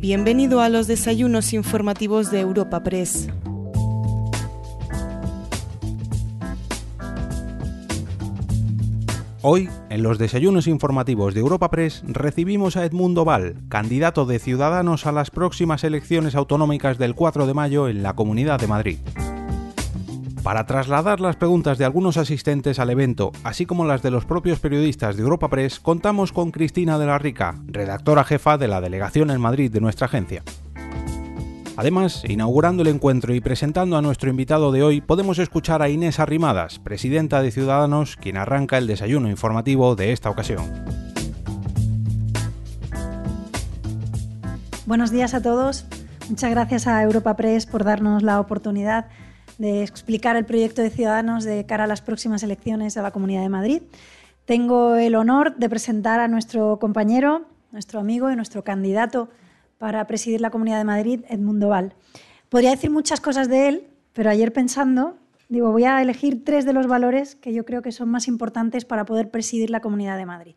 Bienvenido a los desayunos informativos de Europa Press. Hoy, en los desayunos informativos de Europa Press, recibimos a Edmundo Val, candidato de Ciudadanos a las próximas elecciones autonómicas del 4 de mayo en la Comunidad de Madrid. Para trasladar las preguntas de algunos asistentes al evento, así como las de los propios periodistas de Europa Press, contamos con Cristina de la Rica, redactora jefa de la delegación en Madrid de nuestra agencia. Además, inaugurando el encuentro y presentando a nuestro invitado de hoy, podemos escuchar a Inés Arrimadas, presidenta de Ciudadanos, quien arranca el desayuno informativo de esta ocasión. Buenos días a todos. Muchas gracias a Europa Press por darnos la oportunidad de explicar el proyecto de Ciudadanos de cara a las próximas elecciones a la Comunidad de Madrid. Tengo el honor de presentar a nuestro compañero, nuestro amigo y nuestro candidato para presidir la Comunidad de Madrid, Edmundo Val. Podría decir muchas cosas de él, pero ayer pensando, digo, voy a elegir tres de los valores que yo creo que son más importantes para poder presidir la Comunidad de Madrid.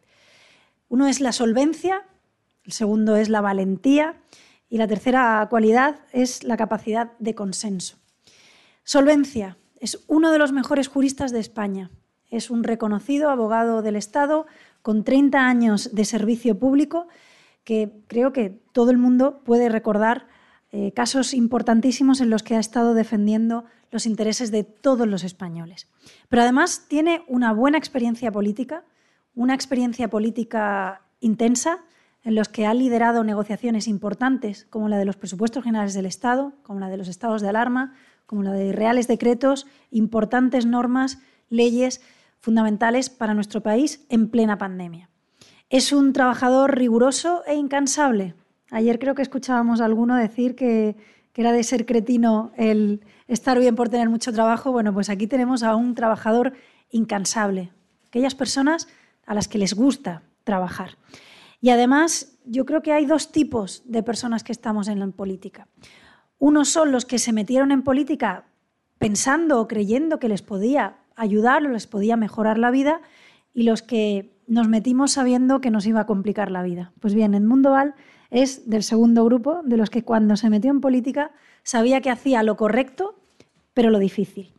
Uno es la solvencia, el segundo es la valentía y la tercera cualidad es la capacidad de consenso. Solvencia. Es uno de los mejores juristas de España. Es un reconocido abogado del Estado con 30 años de servicio público que creo que todo el mundo puede recordar eh, casos importantísimos en los que ha estado defendiendo los intereses de todos los españoles. Pero además tiene una buena experiencia política, una experiencia política intensa en los que ha liderado negociaciones importantes como la de los presupuestos generales del Estado, como la de los estados de alarma, como la de reales decretos, importantes normas, leyes fundamentales para nuestro país en plena pandemia. Es un trabajador riguroso e incansable. Ayer creo que escuchábamos a alguno decir que, era de ser cretino el estar bien por tener mucho trabajo. Bueno, pues aquí tenemos a un trabajador incansable, aquellas personas a las que les gusta trabajar. Y además, yo creo que hay dos tipos de personas que estamos en la política. Unos son los que se metieron en política pensando o creyendo que les podía ayudar o les podía mejorar la vida y los que nos metimos sabiendo que nos iba a complicar la vida. Pues bien, Edmundo Val es del segundo grupo, de los que cuando se metió en política sabía que hacía lo correcto, pero lo difícil.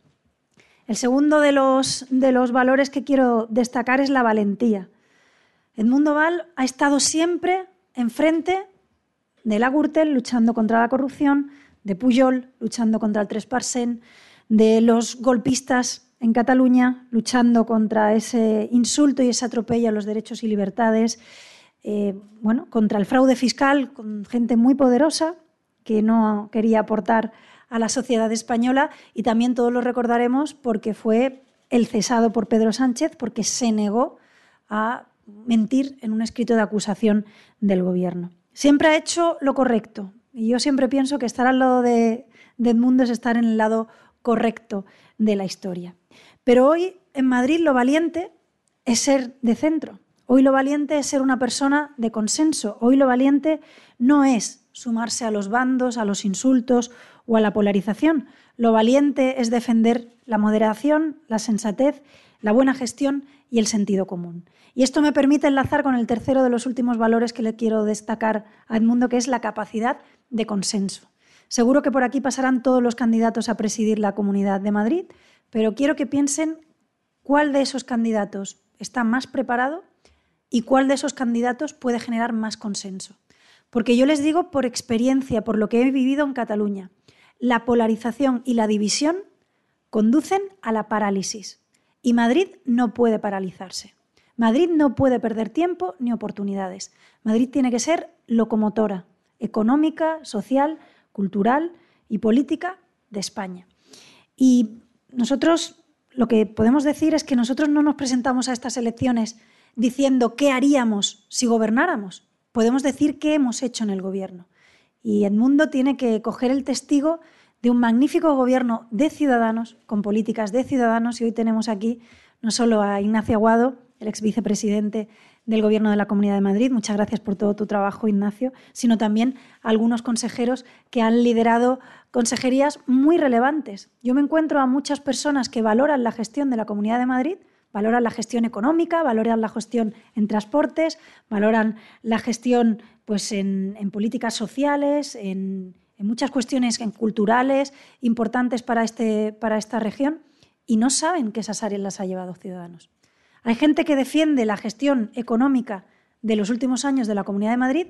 El segundo de los, de los valores que quiero destacar es la valentía. Edmundo Val ha estado siempre enfrente de la Gürtel luchando contra la corrupción, de Pujol luchando contra el 3%, de los golpistas en Cataluña luchando contra ese insulto y ese atropello a los derechos y libertades, eh, bueno, contra el fraude fiscal con gente muy poderosa que no quería aportar a la sociedad española y también todos lo recordaremos porque fue el cesado por Pedro Sánchez porque se negó a mentir en un escrito de acusación del gobierno. Siempre ha hecho lo correcto, y yo siempre pienso que estar al lado de, Edmundo es estar en el lado correcto de la historia. Pero hoy en Madrid lo valiente es ser de centro. Hoy lo valiente es ser una persona de consenso. Hoy lo valiente no es sumarse a los bandos, a los insultos o a la polarización. Lo valiente es defender la moderación, la sensatez, la buena gestión y el sentido común. Y esto me permite enlazar con el tercero de los últimos valores que le quiero destacar a Edmundo, que es la capacidad de consenso. Seguro que por aquí pasarán todos los candidatos a presidir la Comunidad de Madrid, pero quiero que piensen cuál de esos candidatos está más preparado y cuál de esos candidatos puede generar más consenso. Porque yo les digo por experiencia, por lo que he vivido en Cataluña, la polarización y la división conducen a la parálisis. Y Madrid no puede paralizarse. Madrid no puede perder tiempo ni oportunidades. Madrid tiene que ser locomotora, económica, social, cultural y política de España. Y nosotros lo que podemos decir es que nosotros no nos presentamos a estas elecciones diciendo qué haríamos si gobernáramos. Podemos decir qué hemos hecho en el gobierno. Y Edmundo tiene que coger el testigo de un magnífico gobierno de ciudadanos, con políticas de ciudadanos, y hoy tenemos aquí no solo a Ignacio Aguado, el ex vicepresidente del Gobierno de la Comunidad de Madrid. Muchas gracias por todo tu trabajo, Ignacio, sino también algunos consejeros que han liderado consejerías muy relevantes. Yo me encuentro a muchas personas que valoran la gestión de la Comunidad de Madrid, valoran la gestión económica, valoran la gestión en transportes, valoran la gestión pues en, políticas sociales, en, muchas cuestiones culturales importantes para, este, para esta región y no saben que esas áreas las ha llevado Ciudadanos. Hay gente que defiende la gestión económica de los últimos años de la Comunidad de Madrid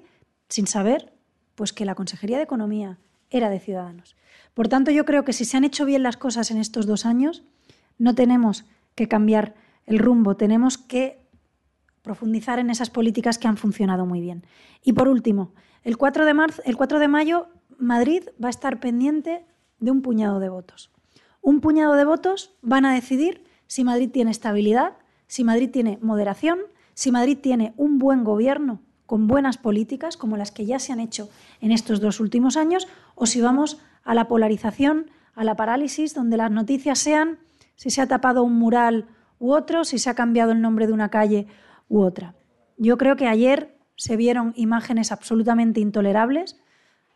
sin saber pues, que la Consejería de Economía era de Ciudadanos. Por tanto, yo creo que si se han hecho bien las cosas en estos dos años, no tenemos que cambiar el rumbo, tenemos que profundizar en esas políticas que han funcionado muy bien. Y por último, el 4 de, marzo, el 4 de mayo Madrid va a estar pendiente de un puñado de votos. Un puñado de votos van a decidir si Madrid tiene estabilidad, si Madrid tiene moderación, si Madrid tiene un buen gobierno con buenas políticas como las que ya se han hecho en estos dos últimos años, o si vamos a la polarización, a la parálisis, donde las noticias sean si se ha tapado un mural u otro, si se ha cambiado el nombre de una calle u otra. Yo creo que ayer se vieron imágenes absolutamente intolerables,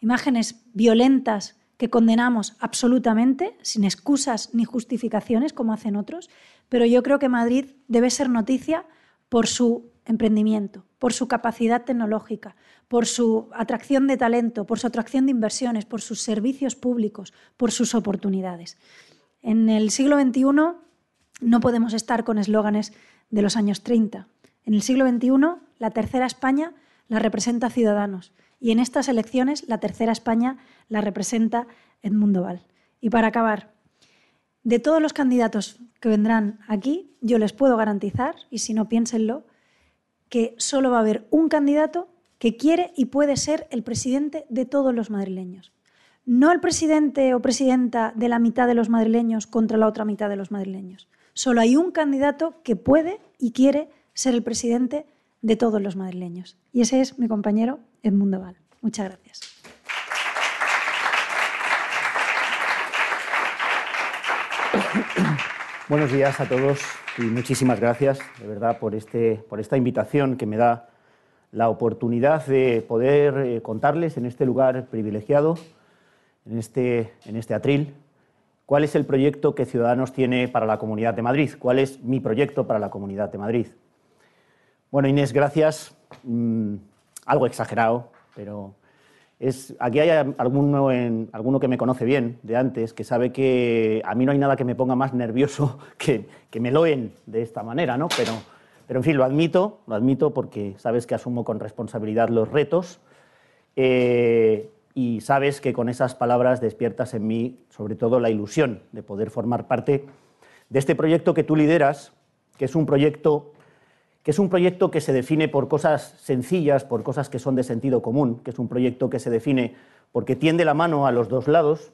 imágenes violentas que condenamos absolutamente, sin excusas ni justificaciones como hacen otros, pero yo creo que Madrid debe ser noticia por su emprendimiento, por su capacidad tecnológica, por su atracción de talento, por su atracción de inversiones, por sus servicios públicos, por sus oportunidades. En el siglo XXI no podemos estar con eslóganes de los años 30. En el siglo XXI, la tercera España la representa Ciudadanos y en estas elecciones la tercera España la representa Edmundo Val. Y para acabar, de todos los candidatos que vendrán aquí, yo les puedo garantizar, y si no piénsenlo, que solo va a haber un candidato que quiere y puede ser el presidente de todos los madrileños. No el presidente o presidenta de la mitad de los madrileños contra la otra mitad de los madrileños. Solo hay un candidato que puede y quiere ser el presidente de todos los madrileños. Y ese es mi compañero Edmundo Val. Muchas gracias. Buenos días a todos y muchísimas gracias, de verdad, por, este, por esta invitación que me da la oportunidad de poder eh, contarles en este lugar privilegiado, en este, en este atril, cuál es el proyecto que Ciudadanos tiene para la Comunidad de Madrid, cuál es mi proyecto para la Comunidad de Madrid. Bueno, Inés, gracias. Mm, algo exagerado, pero es, aquí hay alguno, en, alguno que me conoce bien de antes, que sabe que a mí no hay nada que me ponga más nervioso que, que me loen de esta manera, ¿no? Pero, pero, en fin, lo admito, lo admito porque sabes que asumo con responsabilidad los retos eh, y sabes que con esas palabras despiertas en mí sobre todo la ilusión de poder formar parte de este proyecto que tú lideras, que es un proyecto que es un proyecto que se define por cosas sencillas, por cosas que son de sentido común, que es un proyecto que se define porque tiende la mano a los dos lados,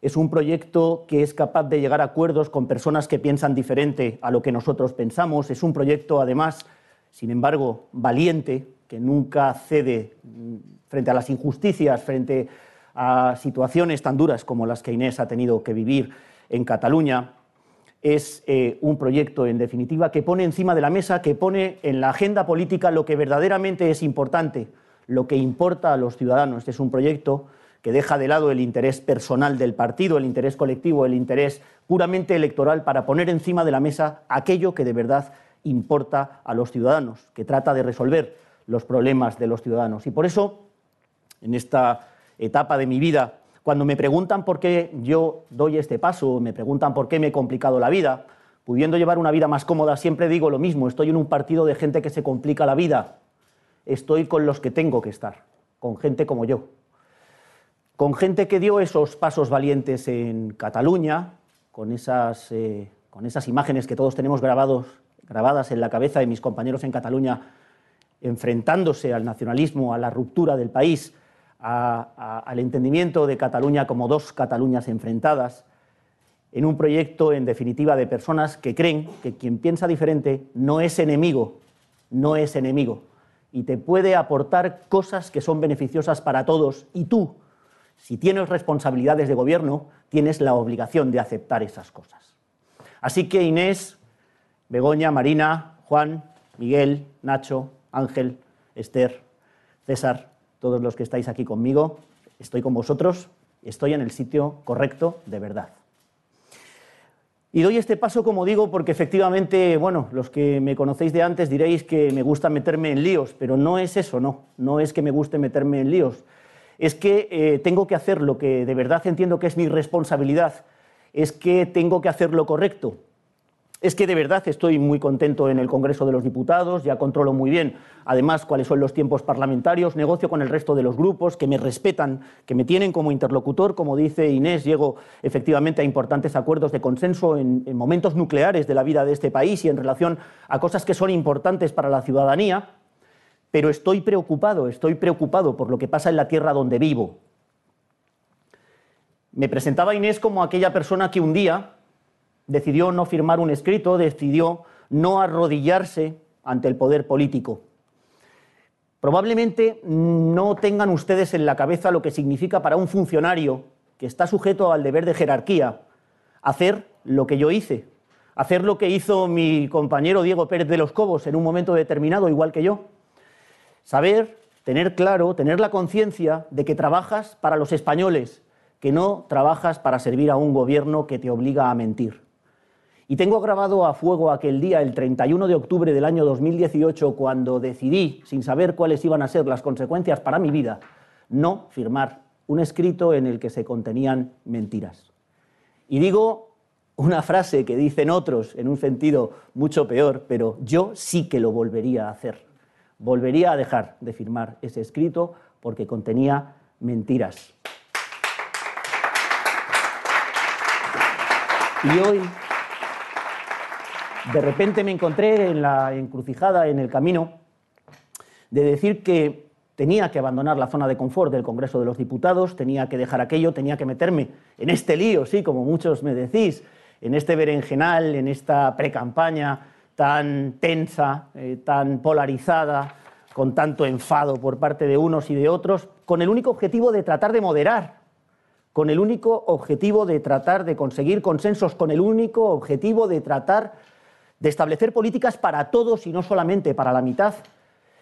es un proyecto que es capaz de llegar a acuerdos con personas que piensan diferente a lo que nosotros pensamos, es un proyecto además, sin embargo, valiente, que nunca cede frente a las injusticias, frente a situaciones tan duras como las que Inés ha tenido que vivir en Cataluña, es eh, un proyecto, en definitiva, que pone encima de la mesa, que pone en la agenda política lo que verdaderamente es importante, lo que importa a los ciudadanos. Este es un proyecto que deja de lado el interés personal del partido, el interés colectivo, el interés puramente electoral para poner encima de la mesa aquello que de verdad importa a los ciudadanos, que trata de resolver los problemas de los ciudadanos. Y por eso, en esta etapa de mi vida cuando me preguntan por qué yo doy este paso, me preguntan por qué me he complicado la vida, pudiendo llevar una vida más cómoda, siempre digo lo mismo, estoy en un partido de gente que se complica la vida, estoy con los que tengo que estar, con gente como yo, con gente que dio esos pasos valientes en Cataluña, con esas, eh, con esas imágenes que todos tenemos grabados, grabadas en la cabeza de mis compañeros en Cataluña, enfrentándose al nacionalismo, a la ruptura del país, al entendimiento de Cataluña como dos Cataluñas enfrentadas, en un proyecto, en definitiva, de personas que creen que quien piensa diferente no es enemigo, no es enemigo, y te puede aportar cosas que son beneficiosas para todos, y tú, si tienes responsabilidades de gobierno, tienes la obligación de aceptar esas cosas. Así que Inés, Begoña, Marina, Juan, Miguel, Nacho, Ángel, Esther, César, todos los que estáis aquí conmigo, estoy con vosotros, estoy en el sitio correcto de verdad. Y doy este paso, como digo, porque efectivamente, bueno, los que me conocéis de antes diréis que me gusta meterme en líos, pero no es eso, no, no es que me guste meterme en líos, es que eh, tengo que hacer lo que de verdad entiendo que es mi responsabilidad, es que tengo que hacer lo correcto, es que de verdad estoy muy contento en el Congreso de los Diputados, ya controlo muy bien además cuáles son los tiempos parlamentarios, negocio con el resto de los grupos que me respetan, que me tienen como interlocutor, como dice Inés, llego efectivamente a importantes acuerdos de consenso en, en momentos nucleares de la vida de este país y en relación a cosas que son importantes para la ciudadanía, pero estoy preocupado, estoy preocupado por lo que pasa en la tierra donde vivo. Me presentaba Inés como aquella persona que un día decidió no firmar un escrito, decidió no arrodillarse ante el poder político. Probablemente no tengan ustedes en la cabeza lo que significa para un funcionario que está sujeto al deber de jerarquía hacer lo que yo hice, hacer lo que hizo mi compañero Diego Pérez de los Cobos en un momento determinado, igual que yo. Saber, tener claro, tener la conciencia de que trabajas para los españoles, que no trabajas para servir a un gobierno que te obliga a mentir. Y tengo grabado a fuego aquel día, el 31 de octubre del año 2018, cuando decidí, sin saber cuáles iban a ser las consecuencias para mi vida, no firmar un escrito en el que se contenían mentiras. Y digo una frase que dicen otros en un sentido mucho peor, pero yo sí que lo volvería a hacer. Volvería a dejar de firmar ese escrito porque contenía mentiras. Y hoy de repente me encontré en la encrucijada, en el camino, de decir que tenía que abandonar la zona de confort del Congreso de los Diputados, tenía que dejar aquello, tenía que meterme en este lío, sí, como muchos me decís, en este berenjenal, en esta precampaña tan tensa, eh, tan polarizada, con tanto enfado por parte de unos y de otros, con el único objetivo de tratar de moderar, con el único objetivo de tratar de conseguir consensos, con el único objetivo de tratar de establecer políticas para todos y no solamente para la mitad.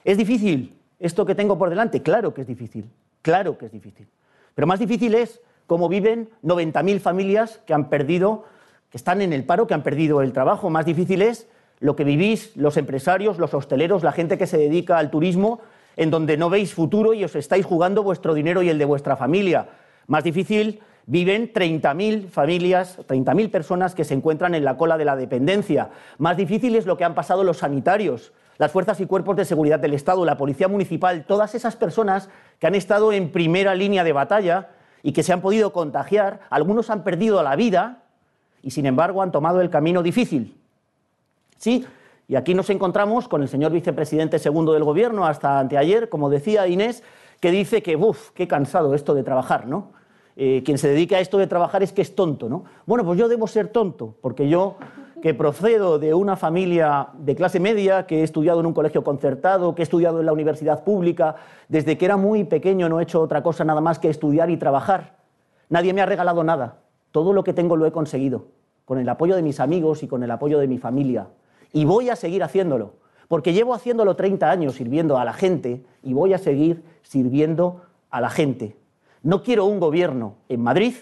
¿Es difícil esto que tengo por delante? Claro que es difícil, claro que es difícil. Pero más difícil es cómo viven 90.000 familias que han perdido, que están en el paro, que han perdido el trabajo. Más difícil es lo que vivís los empresarios, los hosteleros, la gente que se dedica al turismo, en donde no veis futuro y os estáis jugando vuestro dinero y el de vuestra familia. Más difícil viven 30.000 familias, 30.000 personas que se encuentran en la cola de la dependencia. Más difícil es lo que han pasado los sanitarios, las fuerzas y cuerpos de seguridad del Estado, la policía municipal, todas esas personas que han estado en primera línea de batalla y que se han podido contagiar. Algunos han perdido la vida y, sin embargo, han tomado el camino difícil. Sí, y aquí nos encontramos con el señor vicepresidente segundo del Gobierno hasta anteayer, como decía Inés, que dice que, uff, qué cansado esto de trabajar, ¿no? Eh, quien se dedica a esto de trabajar es que es tonto, ¿no? Bueno, pues yo debo ser tonto, porque yo, que procedo de una familia de clase media, que he estudiado en un colegio concertado, que he estudiado en la universidad pública, desde que era muy pequeño no he hecho otra cosa nada más que estudiar y trabajar. Nadie me ha regalado nada. Todo lo que tengo lo he conseguido, con el apoyo de mis amigos y con el apoyo de mi familia. Y voy a seguir haciéndolo, porque llevo haciéndolo 30 años sirviendo a la gente y voy a seguir sirviendo a la gente. No quiero un gobierno en Madrid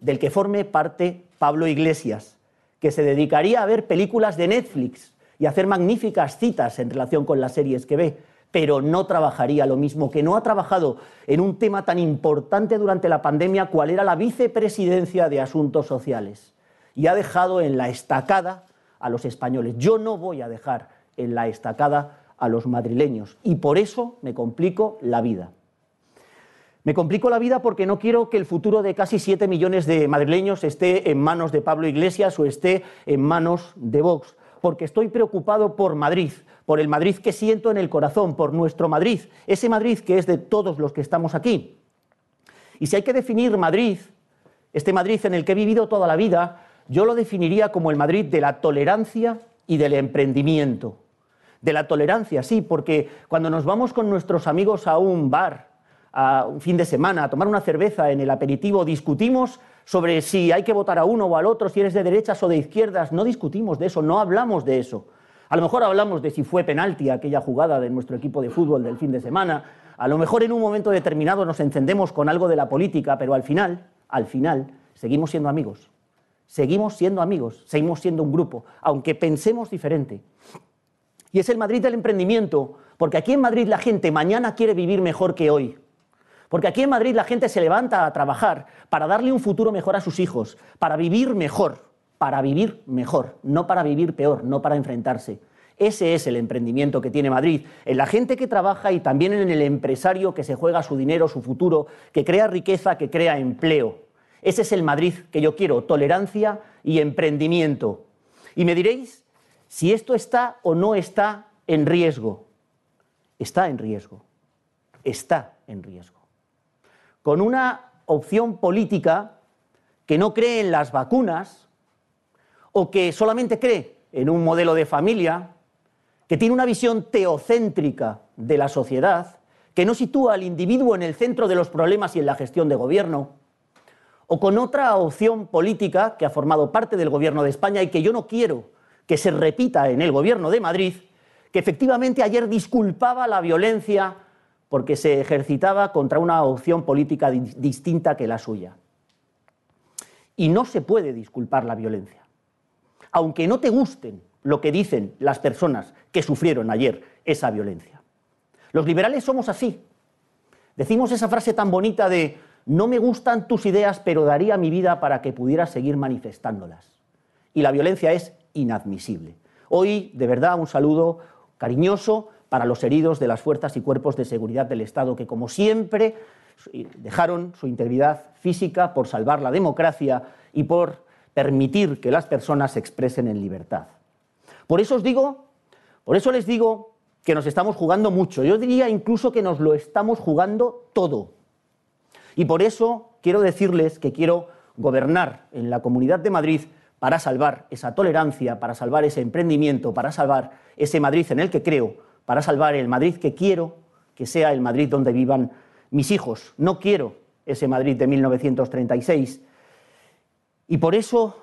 del que forme parte Pablo Iglesias, que se dedicaría a ver películas de Netflix y hacer magníficas citas en relación con las series que ve, pero no trabajaría lo mismo, que no ha trabajado en un tema tan importante durante la pandemia cual era la vicepresidencia de Asuntos Sociales. Y ha dejado en la estacada a los españoles. Yo no voy a dejar en la estacada a los madrileños y por eso me complico la vida. Me complico la vida porque no quiero que el futuro de casi 7 millones de madrileños esté en manos de Pablo Iglesias o esté en manos de Vox, porque estoy preocupado por Madrid, por el Madrid que siento en el corazón, por nuestro Madrid, ese Madrid que es de todos los que estamos aquí. Y si hay que definir Madrid, este Madrid en el que he vivido toda la vida, yo lo definiría como el Madrid de la tolerancia y del emprendimiento. De la tolerancia, sí, porque cuando nos vamos con nuestros amigos a un bar, a un fin de semana, a tomar una cerveza en el aperitivo, discutimos sobre si hay que votar a uno o al otro, si eres de derechas o de izquierdas, no discutimos de eso, no hablamos de eso. A lo mejor hablamos de si fue penalti aquella jugada de nuestro equipo de fútbol del fin de semana, a lo mejor en un momento determinado nos encendemos con algo de la política, pero al final, al final, seguimos siendo amigos. seguimos siendo amigos, seguimos siendo un grupo, aunque pensemos diferente. Y es el Madrid del emprendimiento, porque aquí en Madrid la gente mañana quiere vivir mejor que hoy. Porque aquí en Madrid la gente se levanta a trabajar para darle un futuro mejor a sus hijos, para vivir mejor, para vivir mejor, no para vivir peor, no para enfrentarse. Ese es el emprendimiento que tiene Madrid, en la gente que trabaja y también en el empresario que se juega su dinero, su futuro, que crea riqueza, que crea empleo. Ese es el Madrid que yo quiero, tolerancia y emprendimiento. Y me diréis si esto está o no está en riesgo. Está en riesgo. Está en riesgo. Con una opción política que no cree en las vacunas o que solamente cree en un modelo de familia, que tiene una visión teocéntrica de la sociedad, que no sitúa al individuo en el centro de los problemas y en la gestión de gobierno, o con otra opción política que ha formado parte del gobierno de España y que yo no quiero que se repita en el gobierno de Madrid, que efectivamente ayer disculpaba la violencia porque se ejercitaba contra una opción política distinta que la suya. Y no se puede disculpar la violencia. Aunque no te gusten lo que dicen las personas que sufrieron ayer esa violencia. Los liberales somos así. Decimos esa frase tan bonita de no me gustan tus ideas, pero daría mi vida para que pudieras seguir manifestándolas. Y la violencia es inadmisible. Hoy, de verdad, un saludo cariñoso para los heridos de las fuerzas y cuerpos de seguridad del Estado, que como siempre dejaron su integridad física por salvar la democracia y por permitir que las personas se expresen en libertad. Por eso os digo, por eso les digo que nos estamos jugando mucho. Yo diría incluso que nos lo estamos jugando todo. Y por eso quiero decirles que quiero gobernar en la Comunidad de Madrid para salvar esa tolerancia, para salvar ese emprendimiento, para salvar ese Madrid en el que creo, para salvar el Madrid que quiero que sea el Madrid donde vivan mis hijos. No quiero ese Madrid de 1936. Y por eso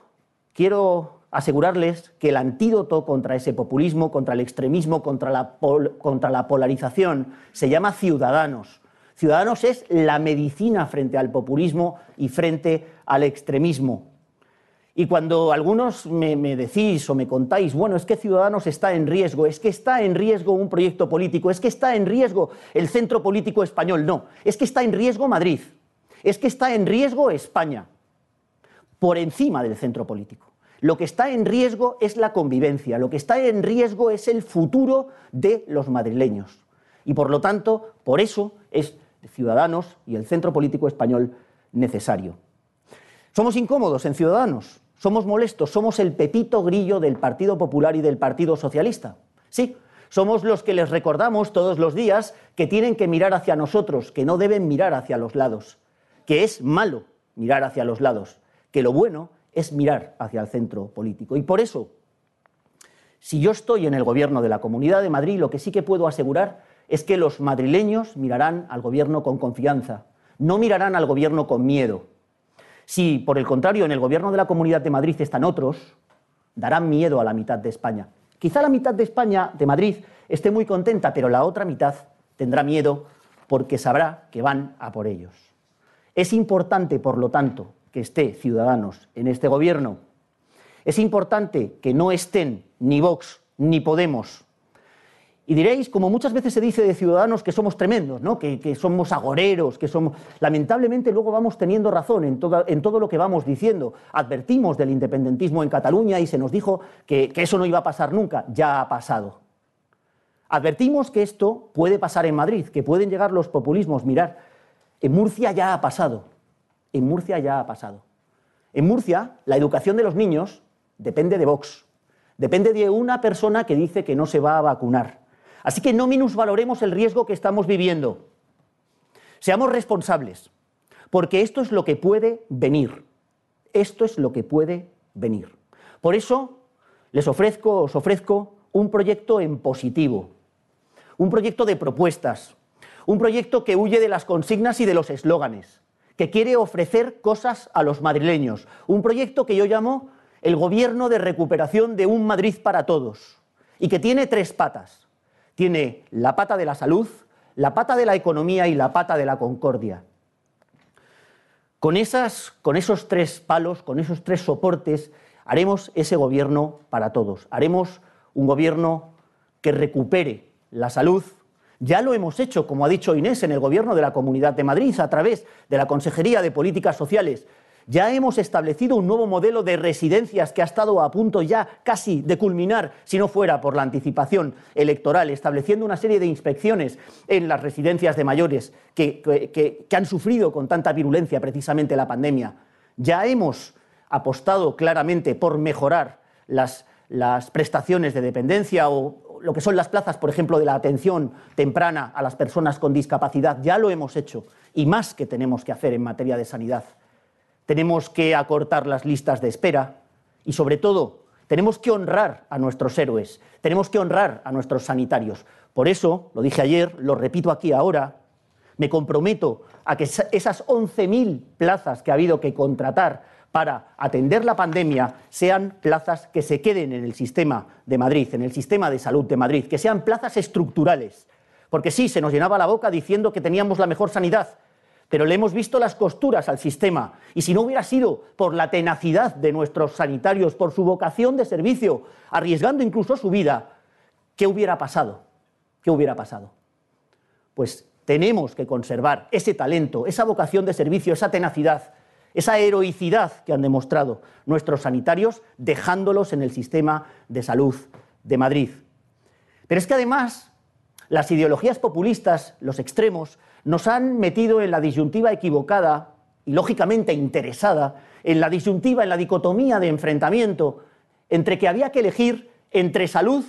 quiero asegurarles que el antídoto contra ese populismo, contra el extremismo, contra la, contra la polarización, se llama ciudadanos. Ciudadanos es la medicina frente al populismo y frente al extremismo. Y cuando algunos me, decís o me contáis, bueno, es que Ciudadanos está en riesgo, es que está en riesgo un proyecto político, es que está en riesgo el centro político español, no, es que está en riesgo Madrid, es que está en riesgo España, por encima del centro político. Lo que está en riesgo es la convivencia, lo que está en riesgo es el futuro de los madrileños. Y por lo tanto, por eso es Ciudadanos y el centro político español necesario. Somos incómodos en Ciudadanos, somos molestos, somos el pepito grillo del Partido Popular y del Partido Socialista. Sí, somos los que les recordamos todos los días que tienen que mirar hacia nosotros, que no deben mirar hacia los lados, que es malo mirar hacia los lados, que lo bueno es mirar hacia el centro político. Y por eso, si yo estoy en el gobierno de la Comunidad de Madrid, lo que sí que puedo asegurar es que los madrileños mirarán al gobierno con confianza, no mirarán al gobierno con miedo. Si, por el contrario, en el gobierno de la Comunidad de Madrid están otros, darán miedo a la mitad de España. Quizá la mitad de España, de Madrid, esté muy contenta, pero la otra mitad tendrá miedo porque sabrá que van a por ellos. Es importante, por lo tanto, que esté Ciudadanos en este gobierno. Es importante que no estén ni Vox ni Podemos y diréis, como muchas veces se dice de ciudadanos, que somos tremendos, que, somos agoreros, que somos... Lamentablemente luego vamos teniendo razón en, en, todo lo que vamos diciendo. Advertimos del independentismo en Cataluña y se nos dijo que, que eso no iba a pasar nunca. Ya ha pasado. Advertimos que esto puede pasar en Madrid, que pueden llegar los populismos. Mirar, en Murcia ya ha pasado. En Murcia ya ha pasado. En Murcia, la educación de los niños depende de Vox. Depende de una persona que dice que no se va a vacunar Así que no minusvaloremos el riesgo que estamos viviendo. Seamos responsables, porque esto es lo que puede venir. Esto es lo que puede venir. Por eso les ofrezco, os ofrezco un proyecto en positivo, un proyecto de propuestas, un proyecto que huye de las consignas y de los eslóganes, que quiere ofrecer cosas a los madrileños, un proyecto que yo llamo el gobierno de recuperación de un Madrid para todos y que tiene tres patas tiene la pata de la salud, la pata de la economía y la pata de la concordia. Con, esas, con esos tres palos, con esos tres soportes, haremos ese gobierno para todos. Haremos un gobierno que recupere la salud. Ya lo hemos hecho, como ha dicho Inés, en el gobierno de la Comunidad de Madrid, a través de la Consejería de Políticas Sociales. Ya hemos establecido un nuevo modelo de residencias que ha estado a punto ya casi de culminar, si no fuera por la anticipación electoral, estableciendo una serie de inspecciones en las residencias de mayores que, han sufrido con tanta virulencia precisamente la pandemia. Ya hemos apostado claramente por mejorar las, las prestaciones de dependencia o lo que son las plazas, por ejemplo, de la atención temprana a las personas con discapacidad. Ya lo hemos hecho y más que tenemos que hacer en materia de sanidad tenemos que acortar las listas de espera y, sobre todo, tenemos que honrar a nuestros héroes, tenemos que honrar a nuestros sanitarios. Por eso, lo dije ayer, lo repito aquí ahora, me comprometo a que esas 11.000 plazas que ha habido que contratar para atender la pandemia sean plazas que se queden en el sistema de Madrid, en el sistema de salud de Madrid, que sean plazas estructurales. Porque sí, se nos llenaba la boca diciendo que teníamos la mejor sanidad, pero le hemos visto las costuras al sistema. Y si no hubiera sido por la tenacidad de nuestros sanitarios, por su vocación de servicio, arriesgando incluso su vida, ¿qué hubiera pasado? ¿Qué hubiera pasado? Pues tenemos que conservar ese talento, esa vocación de servicio, esa tenacidad, esa heroicidad que han demostrado nuestros sanitarios, dejándolos en el sistema de salud de Madrid. Pero es que además las ideologías populistas, los extremos, nos han metido en la disyuntiva equivocada y lógicamente interesada, en la disyuntiva, en la dicotomía de enfrentamiento entre que había que elegir entre salud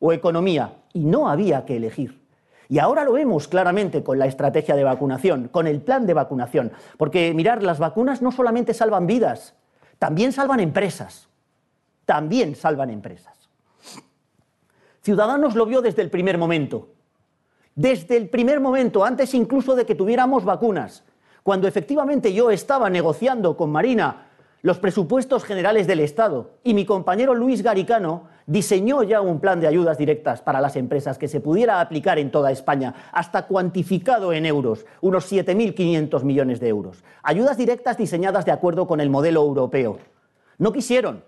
o economía, y no había que elegir. Y ahora lo vemos claramente con la estrategia de vacunación, con el plan de vacunación, porque mirar, las vacunas no solamente salvan vidas, también salvan empresas, también salvan empresas. Ciudadanos lo vio desde el primer momento desde el primer momento, antes incluso de que tuviéramos vacunas, cuando efectivamente yo estaba negociando con Marina los presupuestos generales del Estado y mi compañero Luis Garicano diseñó ya un plan de ayudas directas para las empresas que se pudiera aplicar en toda España, hasta cuantificado en euros, unos 7.500 millones de euros. Ayudas directas diseñadas de acuerdo con el modelo europeo. No quisieron,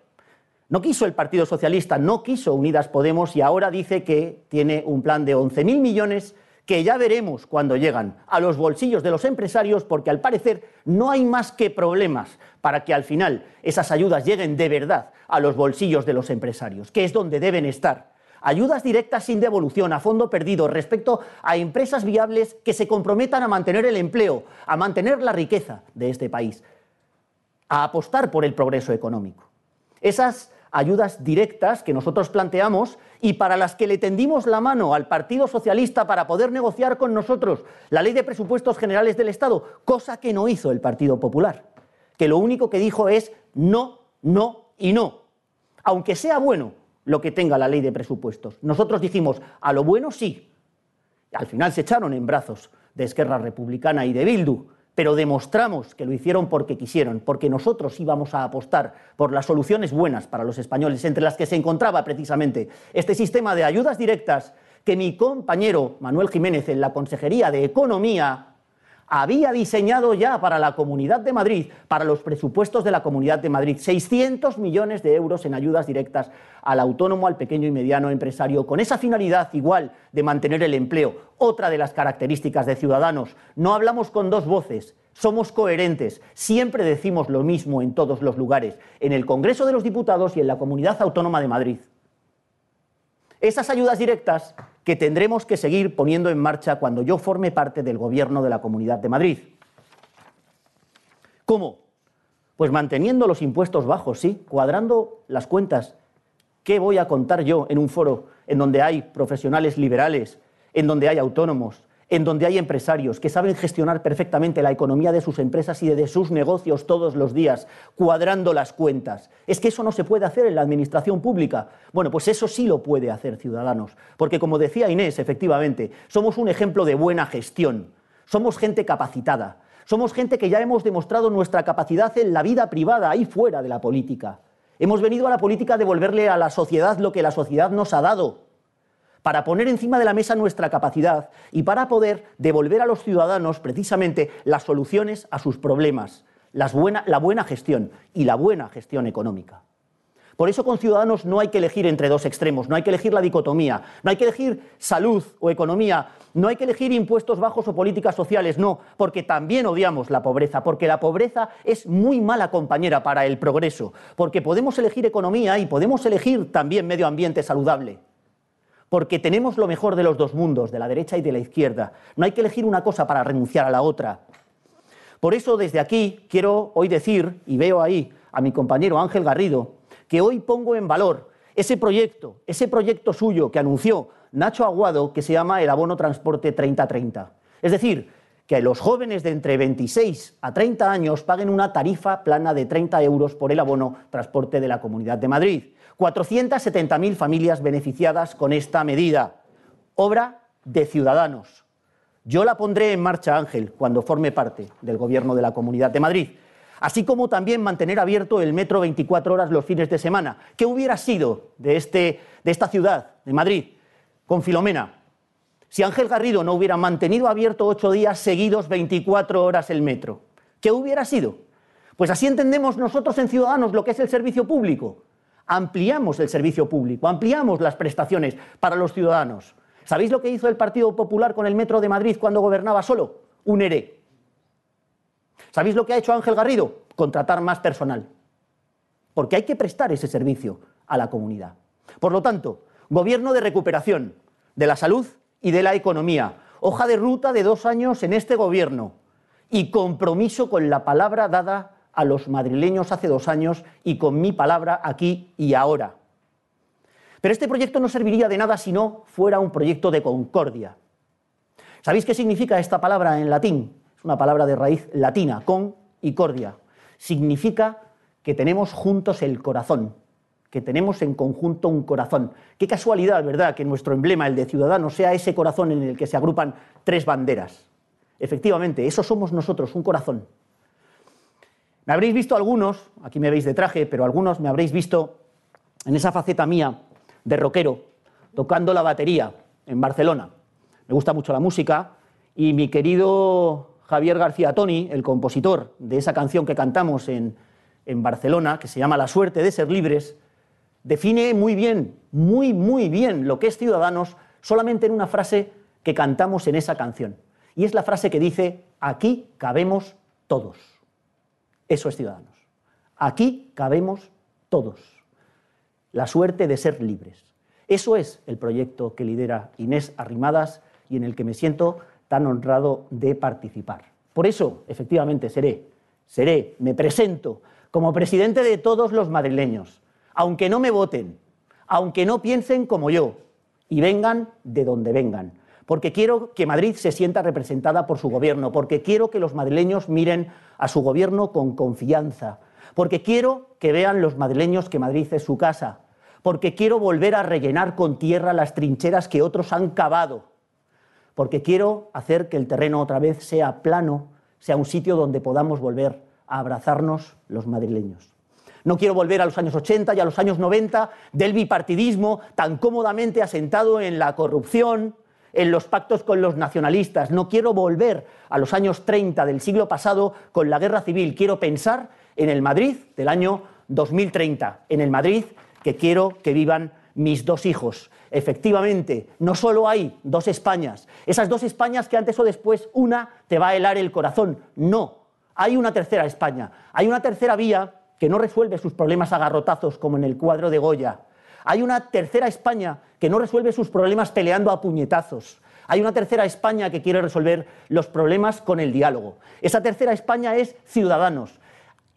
no quiso el Partido Socialista, no quiso Unidas Podemos y ahora dice que tiene un plan de 11.000 millones que ya veremos cuando llegan a los bolsillos de los empresarios porque al parecer no hay más que problemas para que al final esas ayudas lleguen de verdad a los bolsillos de los empresarios, que es donde deben estar. Ayudas directas sin devolución, a fondo perdido, respecto a empresas viables que se comprometan a mantener el empleo, a mantener la riqueza de este país, a apostar por el progreso económico. Esas ayudas directas que nosotros planteamos y para las que le tendimos la mano al Partido Socialista para poder negociar con nosotros la ley de presupuestos generales del Estado, cosa que no hizo el Partido Popular, que lo único que dijo es no, no y no, aunque sea bueno lo que tenga la ley de presupuestos. Nosotros dijimos, a lo bueno sí. Al final se echaron en brazos de Esquerra Republicana y de Bildu pero demostramos que lo hicieron porque quisieron, porque nosotros íbamos a apostar por las soluciones buenas para los españoles, entre las que se encontraba precisamente este sistema de ayudas directas que mi compañero Manuel Jiménez en la Consejería de Economía había diseñado ya para la Comunidad de Madrid, para los presupuestos de la Comunidad de Madrid, 600 millones de euros en ayudas directas al autónomo, al pequeño y mediano empresario, con esa finalidad igual de mantener el empleo. Otra de las características de Ciudadanos, no hablamos con dos voces, somos coherentes, siempre decimos lo mismo en todos los lugares, en el Congreso de los Diputados y en la Comunidad Autónoma de Madrid. Esas ayudas directas que tendremos que seguir poniendo en marcha cuando yo forme parte del Gobierno de la Comunidad de Madrid. ¿Cómo? Pues manteniendo los impuestos bajos, sí, cuadrando las cuentas. ¿Qué voy a contar yo en un foro en donde hay profesionales liberales, en donde hay autónomos, en donde hay empresarios que saben gestionar perfectamente la economía de sus empresas y de sus negocios todos los días, cuadrando las cuentas. Es que eso no se puede hacer en la administración pública. Bueno, pues eso sí lo puede hacer Ciudadanos, porque como decía Inés, efectivamente, somos un ejemplo de buena gestión, somos gente capacitada, somos gente que ya hemos demostrado nuestra capacidad en la vida privada, ahí fuera de la política. Hemos venido a la política a devolverle a la sociedad lo que la sociedad nos ha dado para poner encima de la mesa nuestra capacidad y para poder devolver a los ciudadanos precisamente las soluciones a sus problemas, la buena gestión y la buena gestión económica. Por eso con Ciudadanos no hay que elegir entre dos extremos, no hay que elegir la dicotomía, no hay que elegir salud o economía, no hay que elegir impuestos bajos o políticas sociales, no, porque también odiamos la pobreza, porque la pobreza es muy mala compañera para el progreso, porque podemos elegir economía y podemos elegir también medio ambiente saludable porque tenemos lo mejor de los dos mundos, de la derecha y de la izquierda. No hay que elegir una cosa para renunciar a la otra. Por eso desde aquí quiero hoy decir, y veo ahí a mi compañero Ángel Garrido, que hoy pongo en valor ese proyecto, ese proyecto suyo que anunció Nacho Aguado, que se llama el Abono Transporte 3030. Es decir, que los jóvenes de entre 26 a 30 años paguen una tarifa plana de 30 euros por el abono transporte de la Comunidad de Madrid. 470.000 familias beneficiadas con esta medida. Obra de ciudadanos. Yo la pondré en marcha, Ángel, cuando forme parte del Gobierno de la Comunidad de Madrid así como también mantener abierto el metro 24 horas los fines de semana. ¿Qué hubiera sido de, este, de esta ciudad, de Madrid, con Filomena? Si Ángel Garrido no hubiera mantenido abierto ocho días seguidos 24 horas el metro, ¿qué hubiera sido? Pues así entendemos nosotros en Ciudadanos lo que es el servicio público. Ampliamos el servicio público, ampliamos las prestaciones para los ciudadanos. ¿Sabéis lo que hizo el Partido Popular con el Metro de Madrid cuando gobernaba solo? Un ERE. ¿Sabéis lo que ha hecho Ángel Garrido? Contratar más personal. Porque hay que prestar ese servicio a la comunidad. Por lo tanto, gobierno de recuperación de la salud y de la economía. Hoja de ruta de dos años en este gobierno. Y compromiso con la palabra dada a los madrileños hace dos años y con mi palabra aquí y ahora. Pero este proyecto no serviría de nada si no fuera un proyecto de concordia. ¿Sabéis qué significa esta palabra en latín? es una palabra de raíz latina, con y cordia. Significa que tenemos juntos el corazón, que tenemos en conjunto un corazón. Qué casualidad, ¿verdad?, que nuestro emblema, el de ciudadano, sea ese corazón en el que se agrupan tres banderas. Efectivamente, eso somos nosotros, un corazón. Me habréis visto algunos, aquí me veis de traje, pero algunos me habréis visto en esa faceta mía de rockero, tocando la batería en Barcelona. Me gusta mucho la música y mi querido Javier García Toni, el compositor de esa canción que cantamos en, en Barcelona, que se llama La suerte de ser libres, define muy bien, muy, muy bien lo que es Ciudadanos solamente en una frase que cantamos en esa canción. Y es la frase que dice, aquí cabemos todos. Eso es Ciudadanos. Aquí cabemos todos. La suerte de ser libres. Eso es el proyecto que lidera Inés Arrimadas y en el que me siento tan honrado de participar. Por eso, efectivamente, seré, seré, me presento como presidente de todos los madrileños, aunque no me voten, aunque no piensen como yo y vengan de donde vengan, porque quiero que Madrid se sienta representada por su gobierno, porque quiero que los madrileños miren a su gobierno con confianza, porque quiero que vean los madrileños que Madrid es su casa, porque quiero volver a rellenar con tierra las trincheras que otros han cavado, porque quiero hacer que el terreno otra vez sea plano, sea un sitio donde podamos volver a abrazarnos los madrileños. No quiero volver a los años 80 y a los años 90 del bipartidismo tan cómodamente asentado en la corrupción, en los pactos con los nacionalistas. No quiero volver a los años 30 del siglo pasado con la guerra civil. Quiero pensar en el Madrid del año 2030, en el Madrid que quiero que vivan mis dos hijos. Efectivamente, no solo hay dos Españas, esas dos Españas que antes o después una te va a helar el corazón. No, hay una tercera España, hay una tercera vía que no resuelve sus problemas a garrotazos como en el cuadro de Goya. Hay una tercera España que no resuelve sus problemas peleando a puñetazos. Hay una tercera España que quiere resolver los problemas con el diálogo. Esa tercera España es Ciudadanos,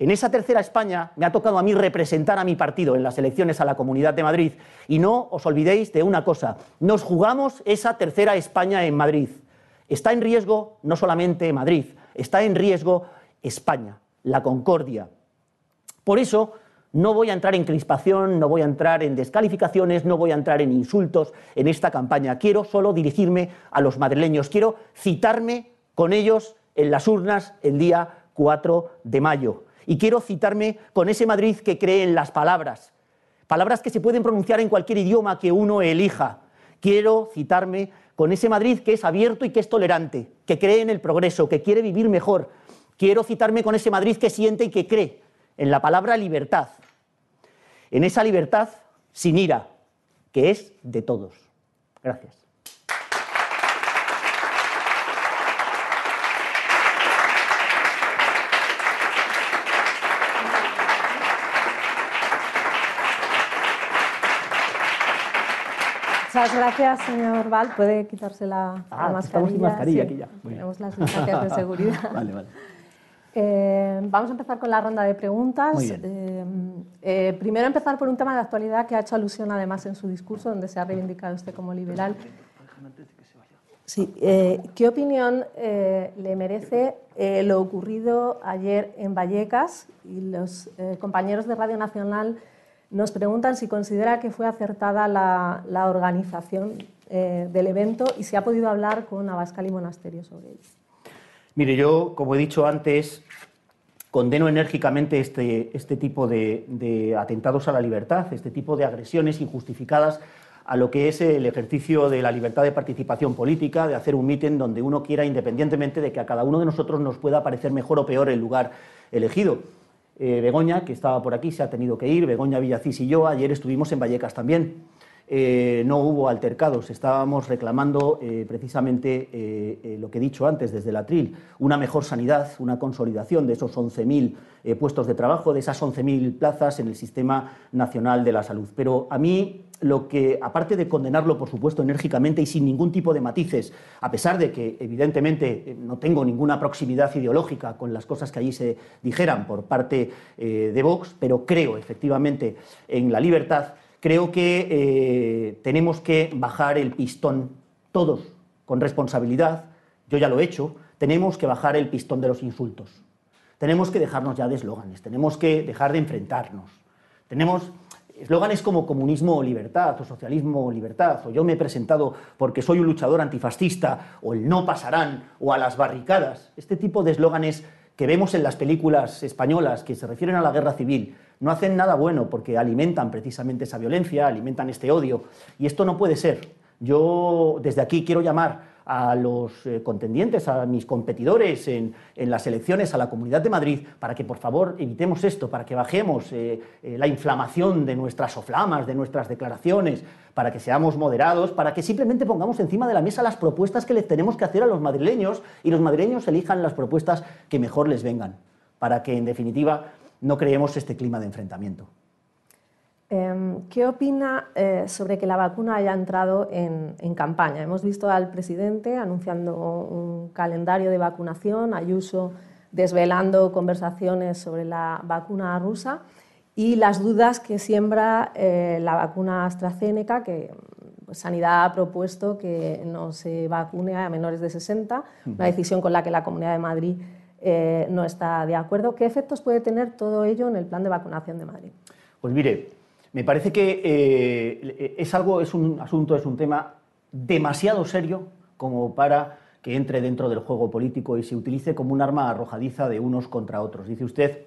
en esa tercera España me ha tocado a mí representar a mi partido en las elecciones a la Comunidad de Madrid. Y no os olvidéis de una cosa, nos jugamos esa tercera España en Madrid. Está en riesgo no solamente Madrid, está en riesgo España, la concordia. Por eso no voy a entrar en crispación, no voy a entrar en descalificaciones, no voy a entrar en insultos en esta campaña. Quiero solo dirigirme a los madrileños, quiero citarme con ellos en las urnas el día 4 de mayo. Y quiero citarme con ese Madrid que cree en las palabras, palabras que se pueden pronunciar en cualquier idioma que uno elija. Quiero citarme con ese Madrid que es abierto y que es tolerante, que cree en el progreso, que quiere vivir mejor, Quiero citarme con ese Madrid que siente y que cree en la palabra libertad. En esa libertad sin ira, que es de todos. Gracias. Muchas gracias, señor Val. Puede quitarse la, Ah, la estamos mascarilla. sin mascarilla Sí, aquí ya. Tenemos las distancias de seguridad. Vale, vale. Eh, vamos a empezar con la ronda de preguntas. Muy bien. Eh, eh, primero empezar por un tema de actualidad que ha hecho alusión además en su discurso, donde se ha reivindicado usted como liberal. Sí, eh, ¿Qué opinión eh, le merece eh, lo ocurrido ayer en Vallecas? Y los compañeros de Radio Nacional nos preguntan si considera que fue acertada la, la organización del evento y si ha podido hablar con Abascal y Monasterio sobre ello. Mire, yo, como he dicho antes, condeno enérgicamente este, este tipo de, atentados a la libertad, este tipo de agresiones injustificadas a lo que es el ejercicio de la libertad de participación política, de hacer un mitin donde uno quiera, independientemente de que a cada uno de nosotros nos pueda parecer mejor o peor el lugar elegido. Eh, Begoña, que estaba por aquí, se ha tenido que ir, Begoña Villacís y yo, ayer estuvimos en Vallecas también. Eh, no hubo altercados, estábamos reclamando eh, precisamente eh, lo que he dicho antes desde el atril, una mejor sanidad, una consolidación de esos 11.000 eh, puestos de trabajo, de esas 11.000 plazas en el Sistema Nacional de la Salud. Pero a mí lo que, aparte de condenarlo, por supuesto, enérgicamente y sin ningún tipo de matices, a pesar de que evidentemente no tengo ninguna proximidad ideológica con las cosas que allí se dijeran por parte de Vox, pero creo efectivamente en la libertad, creo que eh, tenemos que bajar el pistón todos con responsabilidad, yo ya lo he hecho, tenemos que bajar el pistón de los insultos. Tenemos que dejarnos ya de eslóganes, tenemos que dejar de enfrentarnos. Tenemos eslóganes como comunismo o libertad, o socialismo o libertad, o yo me he presentado porque soy un luchador antifascista, o el no pasarán, o a las barricadas. Este tipo de eslóganes que vemos en las películas españolas que se refieren a la guerra civil no hacen nada bueno porque alimentan precisamente esa violencia, alimentan este odio, y esto no puede ser. Yo desde aquí quiero llamar a los eh, contendientes, a mis competidores en, las elecciones a la Comunidad de Madrid, para que por favor evitemos esto, para que bajemos eh, eh, la inflamación de nuestras soflamas, de nuestras declaraciones, para que seamos moderados, para que simplemente pongamos encima de la mesa las propuestas que les tenemos que hacer a los madrileños y los madrileños elijan las propuestas que mejor les vengan, para que en definitiva no creemos este clima de enfrentamiento. ¿Qué opina eh, sobre que la vacuna haya entrado en, en, campaña? Hemos visto al presidente anunciando un calendario de vacunación, Ayuso desvelando conversaciones sobre la vacuna rusa y las dudas que siembra eh, la vacuna AstraZeneca, que pues, Sanidad ha propuesto que no se vacune a menores de 60, una decisión con la que la Comunidad de Madrid eh, no está de acuerdo. ¿Qué efectos puede tener todo ello en el plan de vacunación de Madrid? Pues mire, me parece que eh, es algo, es un asunto, es un tema demasiado serio como para que entre dentro del juego político y se utilice como un arma arrojadiza de unos contra otros. Dice usted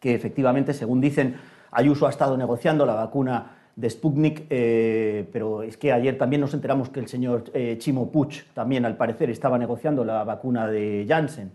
que efectivamente, según dicen, Ayuso ha estado negociando la vacuna de Sputnik, eh, pero es que ayer también nos enteramos que el señor eh, Chimo Puig también, al parecer, estaba negociando la vacuna de Janssen.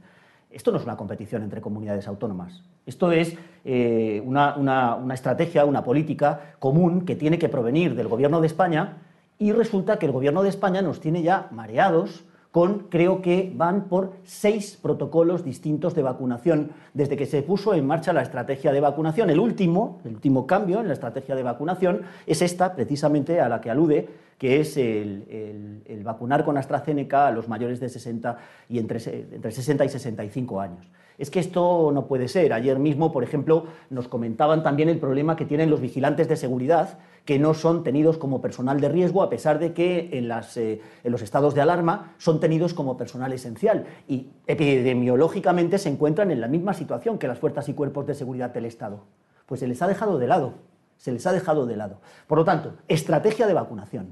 Esto no es una competición entre comunidades autónomas. Esto es eh, una, una, una, estrategia, una política común que tiene que provenir del Gobierno de España y resulta que el Gobierno de España nos tiene ya mareados con, creo que van por seis protocolos distintos de vacunación desde que se puso en marcha la estrategia de vacunación. El último, el último cambio en la estrategia de vacunación es esta, precisamente a la que alude, que es el, vacunar con AstraZeneca a los mayores de 60 y entre, entre 60 y 65 años. Es que esto no puede ser. Ayer mismo, por ejemplo, nos comentaban también el problema que tienen los vigilantes de seguridad, que no son tenidos como personal de riesgo, a pesar de que eh, en los estados de alarma son tenidos como personal esencial. Y epidemiológicamente se encuentran en la misma situación que las fuerzas y cuerpos de seguridad del Estado. Pues se les ha dejado de lado. Se les ha dejado de lado. Por lo tanto, estrategia de vacunación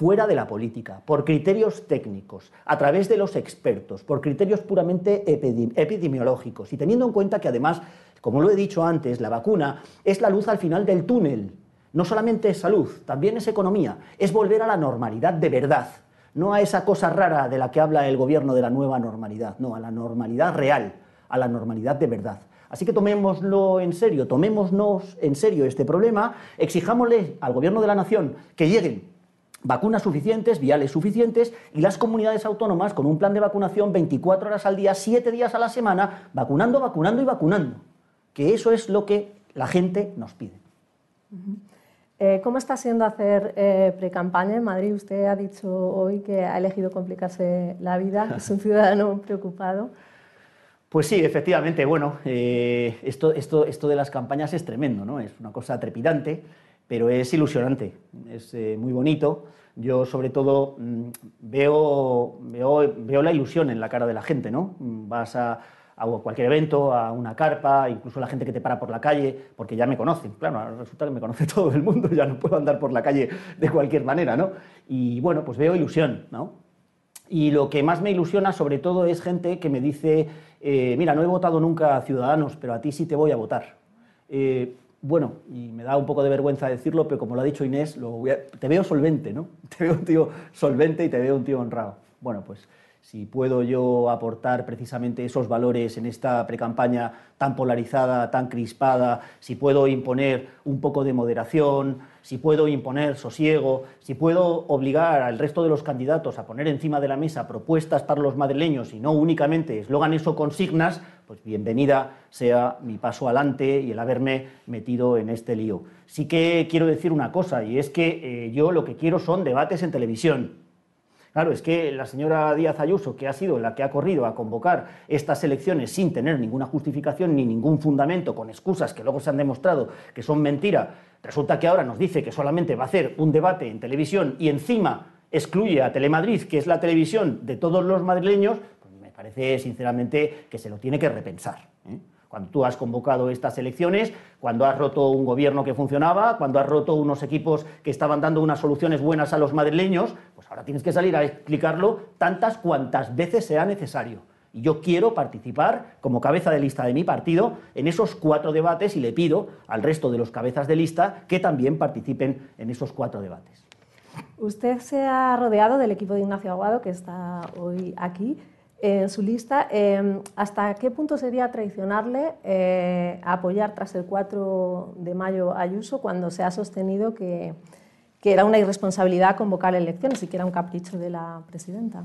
fuera de la política, por criterios técnicos, a través de los expertos, por criterios puramente epidemiológicos. Y teniendo en cuenta que además, como lo he dicho antes, la vacuna es la luz al final del túnel. No solamente es salud, también es economía, es volver a la normalidad de verdad, no a esa cosa rara de la que habla el gobierno de la nueva normalidad, no, a la normalidad real, a la normalidad de verdad. Así que tomémoslo en serio, tomémonos en serio este problema, exijámosle al Gobierno de la Nación que lleguen vacunas suficientes, viales suficientes y las comunidades autónomas con un plan de vacunación 24 horas al día, 7 días a la semana, vacunando, vacunando y vacunando. Que eso es lo que la gente nos pide. Eh, ¿Cómo está siendo hacer eh, pre-campaña en Madrid? Usted ha dicho hoy que ha elegido complicarse la vida, es un ciudadano preocupado. Pues sí, efectivamente. Bueno, eh, esto, esto, esto de las campañas es tremendo, ¿no? Es una cosa trepidante, pero es ilusionante, es eh, muy bonito. Yo, sobre todo, mm, veo, veo, veo, la ilusión en la cara de la gente, ¿no? Vas a, a, cualquier evento, a una carpa, incluso la gente que te para por la calle, porque ya me conocen. Claro, resulta que me conoce todo el mundo, ya no puedo andar por la calle de cualquier manera, ¿no? Y bueno, pues veo ilusión, ¿no? Y lo que más me ilusiona, sobre todo, es gente que me dice eh, mira, no he votado nunca a Ciudadanos, pero a ti sí te voy a votar. Eh, bueno, y me da un poco de vergüenza decirlo, pero como lo ha dicho Inés, te veo solvente, ¿no? Te veo un tío solvente y te veo un tío honrado. Bueno, pues si puedo yo aportar precisamente esos valores en esta precampaña tan polarizada, tan crispada, si puedo imponer un poco de moderación, si puedo imponer sosiego, si puedo obligar al resto de los candidatos a poner encima de la mesa propuestas para los madrileños y no únicamente eslóganes o consignas, pues bienvenida sea mi paso adelante y el haberme metido en este lío. Sí que quiero decir una cosa, y es que eh, yo lo que quiero son debates en televisión, Claro, es que la señora Díaz Ayuso, que ha sido la que ha corrido a convocar estas elecciones sin tener ninguna justificación ni ningún fundamento, con excusas que luego se han demostrado que son mentira, resulta que ahora nos dice que solamente va a hacer un debate en televisión y encima excluye a Telemadrid, que es la televisión de todos los madrileños, parece sinceramente que se lo tiene que repensar. ¿eh? Cuando tú has convocado estas elecciones, cuando has roto un gobierno que funcionaba, cuando has roto unos equipos que estaban dando unas soluciones buenas a los madrileños, pues ahora tienes que salir a explicarlo tantas cuantas veces sea necesario. Y yo quiero participar como cabeza de lista de mi partido en esos cuatro debates y le pido al resto de los cabezas de lista que también participen en esos cuatro debates. Usted se ha rodeado del equipo de Ignacio Aguado, que está hoy aquí en su lista. Em, ¿Hasta qué punto sería traicionarle eh, apoyar tras el 4 de mayo a Ayuso cuando se ha sostenido que, era una irresponsabilidad convocar elecciones y que era un capricho de la presidenta?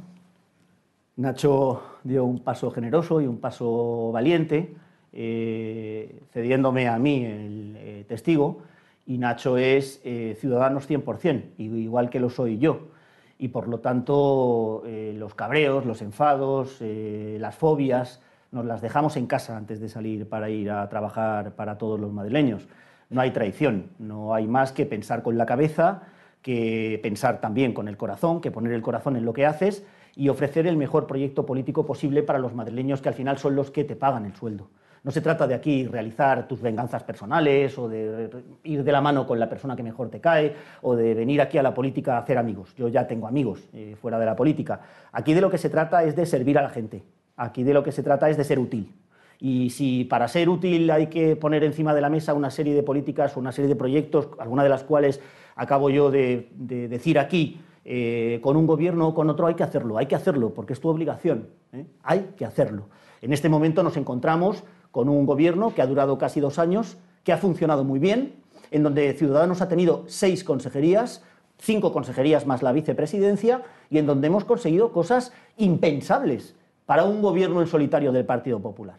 Nacho dio un paso generoso y un paso valiente, eh, cediéndome a mí el eh, testigo, y Nacho es Ciudadanos 100%, igual que lo soy yo y por lo tanto eh, los cabreos, los enfados, eh, las fobias, nos las dejamos en casa antes de salir para ir a trabajar para todos los madrileños. No hay traición, no hay más que pensar con la cabeza, que pensar también con el corazón, que poner el corazón en lo que haces y ofrecer el mejor proyecto político posible para los madrileños que al final son los que te pagan el sueldo. No se trata de aquí realizar tus venganzas personales o de ir de la mano con la persona que mejor te cae o de venir aquí a la política a hacer amigos. Yo ya tengo amigos eh, fuera de la política. Aquí de lo que se trata es de servir a la gente. Aquí de lo que se trata es de ser útil. Y si para ser útil hay que poner encima de la mesa una serie de políticas o una serie de proyectos, alguna de las cuales acabo yo de, decir aquí, eh, con un gobierno o con otro hay que hacerlo, hay que hacerlo, porque es tu obligación, ¿eh? hay que hacerlo. En este momento nos encontramos con un gobierno que ha durado casi dos años, que ha funcionado muy bien, en donde Ciudadanos ha tenido seis consejerías, cinco consejerías más la vicepresidencia, y en donde hemos conseguido cosas impensables para un gobierno en solitario del Partido Popular.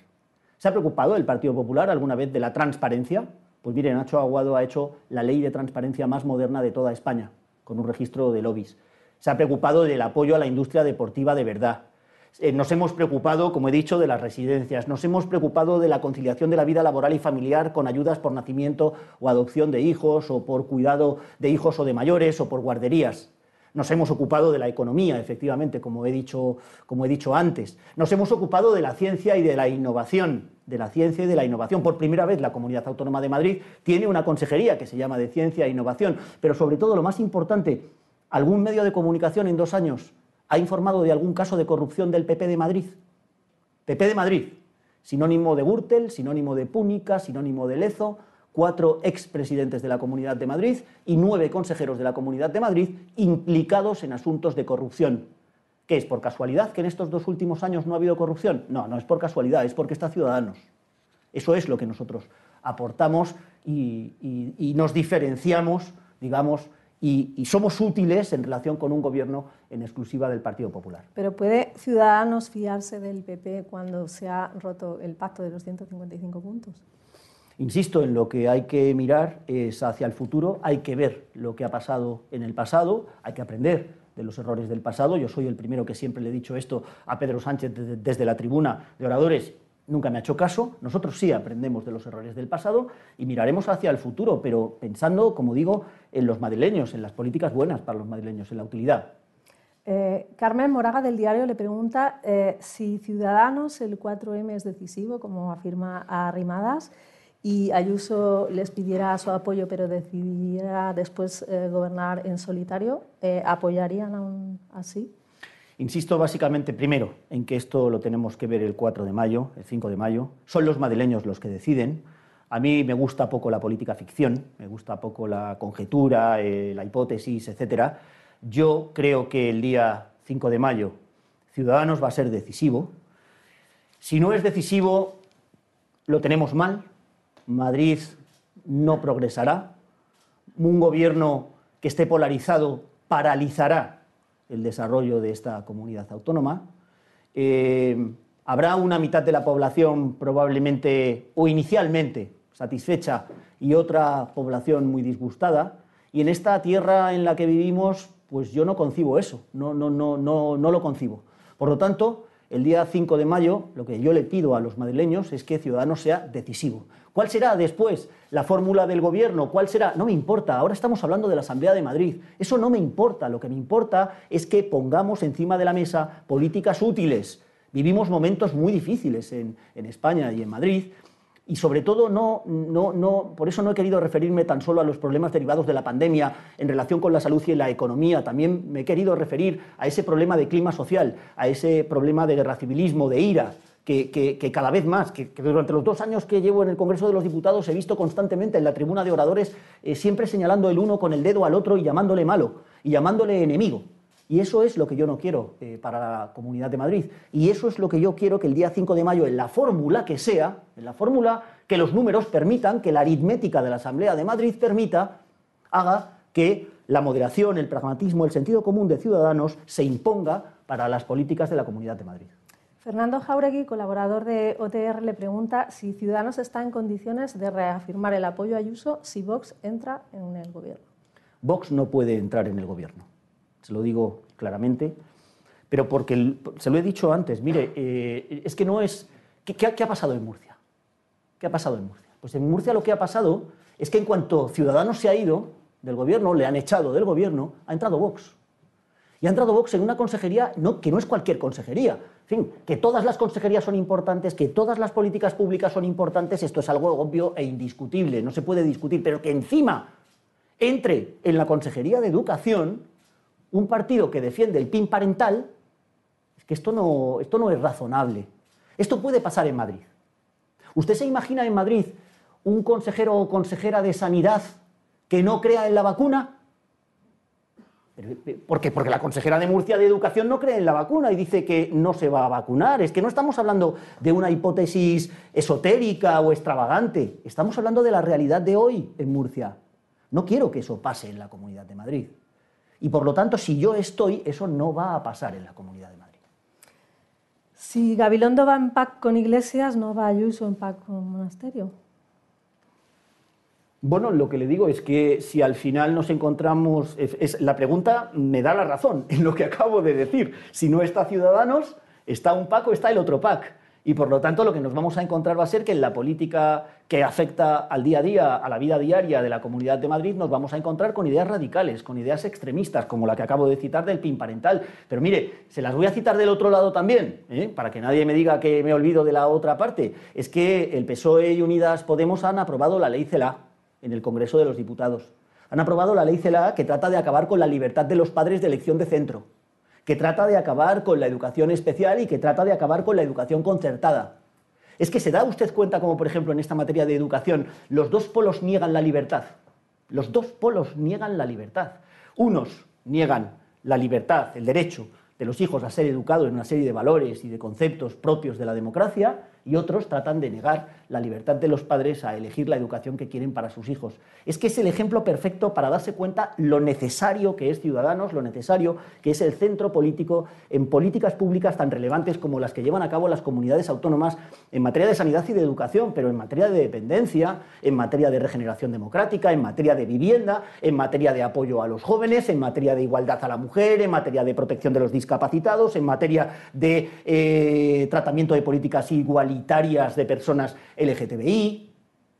¿Se ha preocupado el Partido Popular alguna vez de la transparencia? Pues mire, Nacho Aguado ha hecho la ley de transparencia más moderna de toda España, con un registro de lobbies. Se ha preocupado del apoyo a la industria deportiva de verdad. Eh, nos hemos preocupado, como he dicho, de las residencias, nos hemos preocupado de la conciliación de la vida laboral y familiar con ayudas por nacimiento o adopción de hijos, o por cuidado de hijos o de mayores, o por guarderías. Nos hemos ocupado de la economía, efectivamente, como he dicho, como he dicho antes. Nos hemos ocupado de la ciencia y de la innovación, de la ciencia y de la innovación. Por primera vez la Comunidad Autónoma de Madrid tiene una consejería que se llama de Ciencia e Innovación, pero sobre todo lo más importante, algún medio de comunicación en dos años ha informado de algún caso de corrupción del PP de Madrid. PP de Madrid, sinónimo de Gürtel, sinónimo de Púnica, sinónimo de Lezo, cuatro expresidentes de la Comunidad de Madrid y nueve consejeros de la Comunidad de Madrid implicados en asuntos de corrupción. ¿Qué es? ¿Por casualidad que en estos dos últimos años no ha habido corrupción? No, no es por casualidad, es porque está Ciudadanos. Eso es lo que nosotros aportamos y, nos diferenciamos, digamos, y, somos útiles en relación con un gobierno en exclusiva del Partido Popular. Pero ¿puede Ciudadanos fiarse del PP cuando se ha roto el pacto de los 155 puntos? Insisto, en lo que hay que mirar es hacia el futuro, hay que ver lo que ha pasado en el pasado, hay que aprender de los errores del pasado. Yo soy el primero que siempre le he dicho esto a Pedro Sánchez desde la tribuna de oradores nunca me ha hecho caso. Nosotros sí aprendemos de los errores del pasado y miraremos hacia el futuro, pero pensando, como digo, en los madrileños, en las políticas buenas para los madrileños, en la utilidad. Eh, Carmen Moraga del diario le pregunta eh, si Ciudadanos el 4M es decisivo, como afirma Arrimadas, y Ayuso les pidiera su apoyo, pero decidiera después eh, gobernar en solitario, ¿apoyarían aún así? Insisto básicamente, primero, en que esto lo tenemos que ver el 4 de mayo, el 5 de mayo. Son los madrileños los que deciden. A mí me gusta poco la política ficción, me gusta poco la conjetura, eh, la hipótesis, etc. Yo creo que el día 5 de mayo Ciudadanos va a ser decisivo. Si no es decisivo, lo tenemos mal. Madrid no progresará. Un gobierno que esté polarizado paralizará el desarrollo de esta comunidad autónoma. Eh, habrá una mitad de la población probablemente o inicialmente satisfecha y otra población muy disgustada. Y en esta tierra en la que vivimos, pues yo no concibo eso, no, no, no, no, no lo concibo. Por lo tanto, el día 5 de mayo, lo que yo le pido a los madrileños es que Ciudadanos sea decisivo. ¿Cuál será después la fórmula del gobierno? ¿Cuál será? No me importa, ahora estamos hablando de la Asamblea de Madrid. Eso no me importa, lo que me importa es que pongamos encima de la mesa políticas útiles. Vivimos momentos muy difíciles en, España y en Madrid y sobre todo no, no, no, por eso no he querido referirme tan solo a los problemas derivados de la pandemia en relación con la salud y la economía, también me he querido referir a ese problema de clima social, a ese problema de guerra civilismo, de ira, que, cada vez más, que, durante los dos años que llevo en el Congreso de los Diputados he visto constantemente en la tribuna de oradores eh, siempre señalando el uno con el dedo al otro y llamándole malo y llamándole enemigo. Y eso es lo que yo no quiero eh, para la Comunidad de Madrid. Y eso es lo que yo quiero que el día 5 de mayo, en la fórmula que sea, en la fórmula que los números permitan, que la aritmética de la Asamblea de Madrid permita, haga que la moderación, el pragmatismo, el sentido común de ciudadanos se imponga para las políticas de la Comunidad de Madrid. Fernando Jauregui, colaborador de OTR, le pregunta si Ciudadanos está en condiciones de reafirmar el apoyo a Ayuso si Vox entra en el gobierno. Vox no puede entrar en el gobierno, se lo digo claramente, pero porque se lo he dicho antes, mire, eh, es que no es... ¿qué, ha pasado en Murcia? ¿Qué ha pasado en Murcia? Pues en Murcia lo que ha pasado es que en cuanto Ciudadanos se ha ido del gobierno, le han echado del gobierno, ha entrado Vox. Y ha entrado Vox en una consejería que no es cualquier consejería, en fin, que todas las consejerías son importantes, que todas las políticas públicas son importantes, esto es algo obvio e indiscutible, no se puede discutir, pero que encima entre en la Consejería de Educación un partido que defiende el PIN parental, es que esto no, esto no es razonable. Esto puede pasar en Madrid. ¿Usted se imagina en Madrid un consejero o consejera de sanidad que no crea en la vacuna? ¿Por qué? Porque la consejera de Murcia de Educación no cree en la vacuna y dice que no se va a vacunar. Es que no estamos hablando de una hipótesis esotérica o extravagante. Estamos hablando de la realidad de hoy en Murcia. No quiero que eso pase en la Comunidad de Madrid. Y por lo tanto, si yo estoy, eso no va a pasar en la Comunidad de Madrid. Si Gabilondo va en PAC con Iglesias, ¿no va Ayuso en PAC con Monasterio? Bueno, lo que le digo es que si al final nos encontramos, es, la pregunta me da la razón en lo que acabo de decir. Si no está Ciudadanos, está un PAC o está el otro PAC. Y por lo tanto lo que nos vamos a encontrar va a ser que en la política que afecta al día a día, a la vida diaria de la Comunidad de Madrid, nos vamos a encontrar con ideas radicales, con ideas extremistas, como la que acabo de citar del PIN parental. Pero mire, se las voy a citar del otro lado también, ¿eh? para que nadie me diga que me olvido de la otra parte. Es que el PSOE y Unidas Podemos han aprobado la ley CELA en el Congreso de los Diputados. Han aprobado la ley CELA que trata de acabar con la libertad de los padres de elección de centro, que trata de acabar con la educación especial y que trata de acabar con la educación concertada. Es que se da usted cuenta como, por ejemplo, en esta materia de educación, los dos polos niegan la libertad. Los dos polos niegan la libertad. Unos niegan la libertad, el derecho de los hijos a ser educados en una serie de valores y de conceptos propios de la democracia y otros tratan de negar la libertad de los padres a elegir la educación que quieren para sus hijos. Es que es el ejemplo perfecto para darse cuenta lo necesario que es Ciudadanos, lo necesario que es el centro político en políticas públicas tan relevantes como las que llevan a cabo las comunidades autónomas en materia de sanidad y de educación, pero en materia de dependencia, en materia de regeneración democrática, en materia de vivienda, en materia de apoyo a los jóvenes, en materia de igualdad a la mujer, en materia de protección de los discapacitados, en materia de eh, tratamiento de políticas igualitarias de personas LGTBI.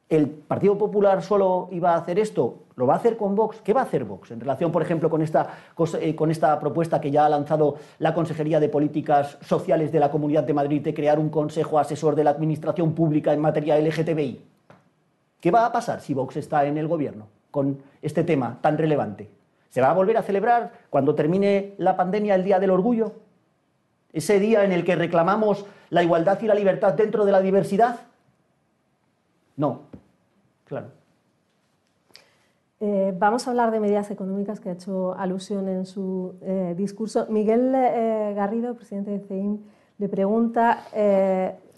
¿El Partido Popular solo iba a hacer esto? ¿Lo va a hacer con Vox? ¿Qué va a hacer Vox en relación, por ejemplo, con esta, eh, con esta propuesta que ya ha lanzado la Consejería de Políticas Sociales de la Comunidad de Madrid de crear un consejo asesor de la Administración Pública en materia LGTBI? ¿Qué va a pasar si Vox está en el gobierno con este tema tan relevante? ¿Se va a volver a celebrar cuando termine la pandemia el Día del Orgullo? ese día en el que reclamamos la igualdad y la libertad dentro de la diversidad? No, claro. Eh, vamos a hablar de medidas económicas que ha hecho alusión en su eh, discurso. Miguel eh, Garrido, presidente de CEIM, le pregunta,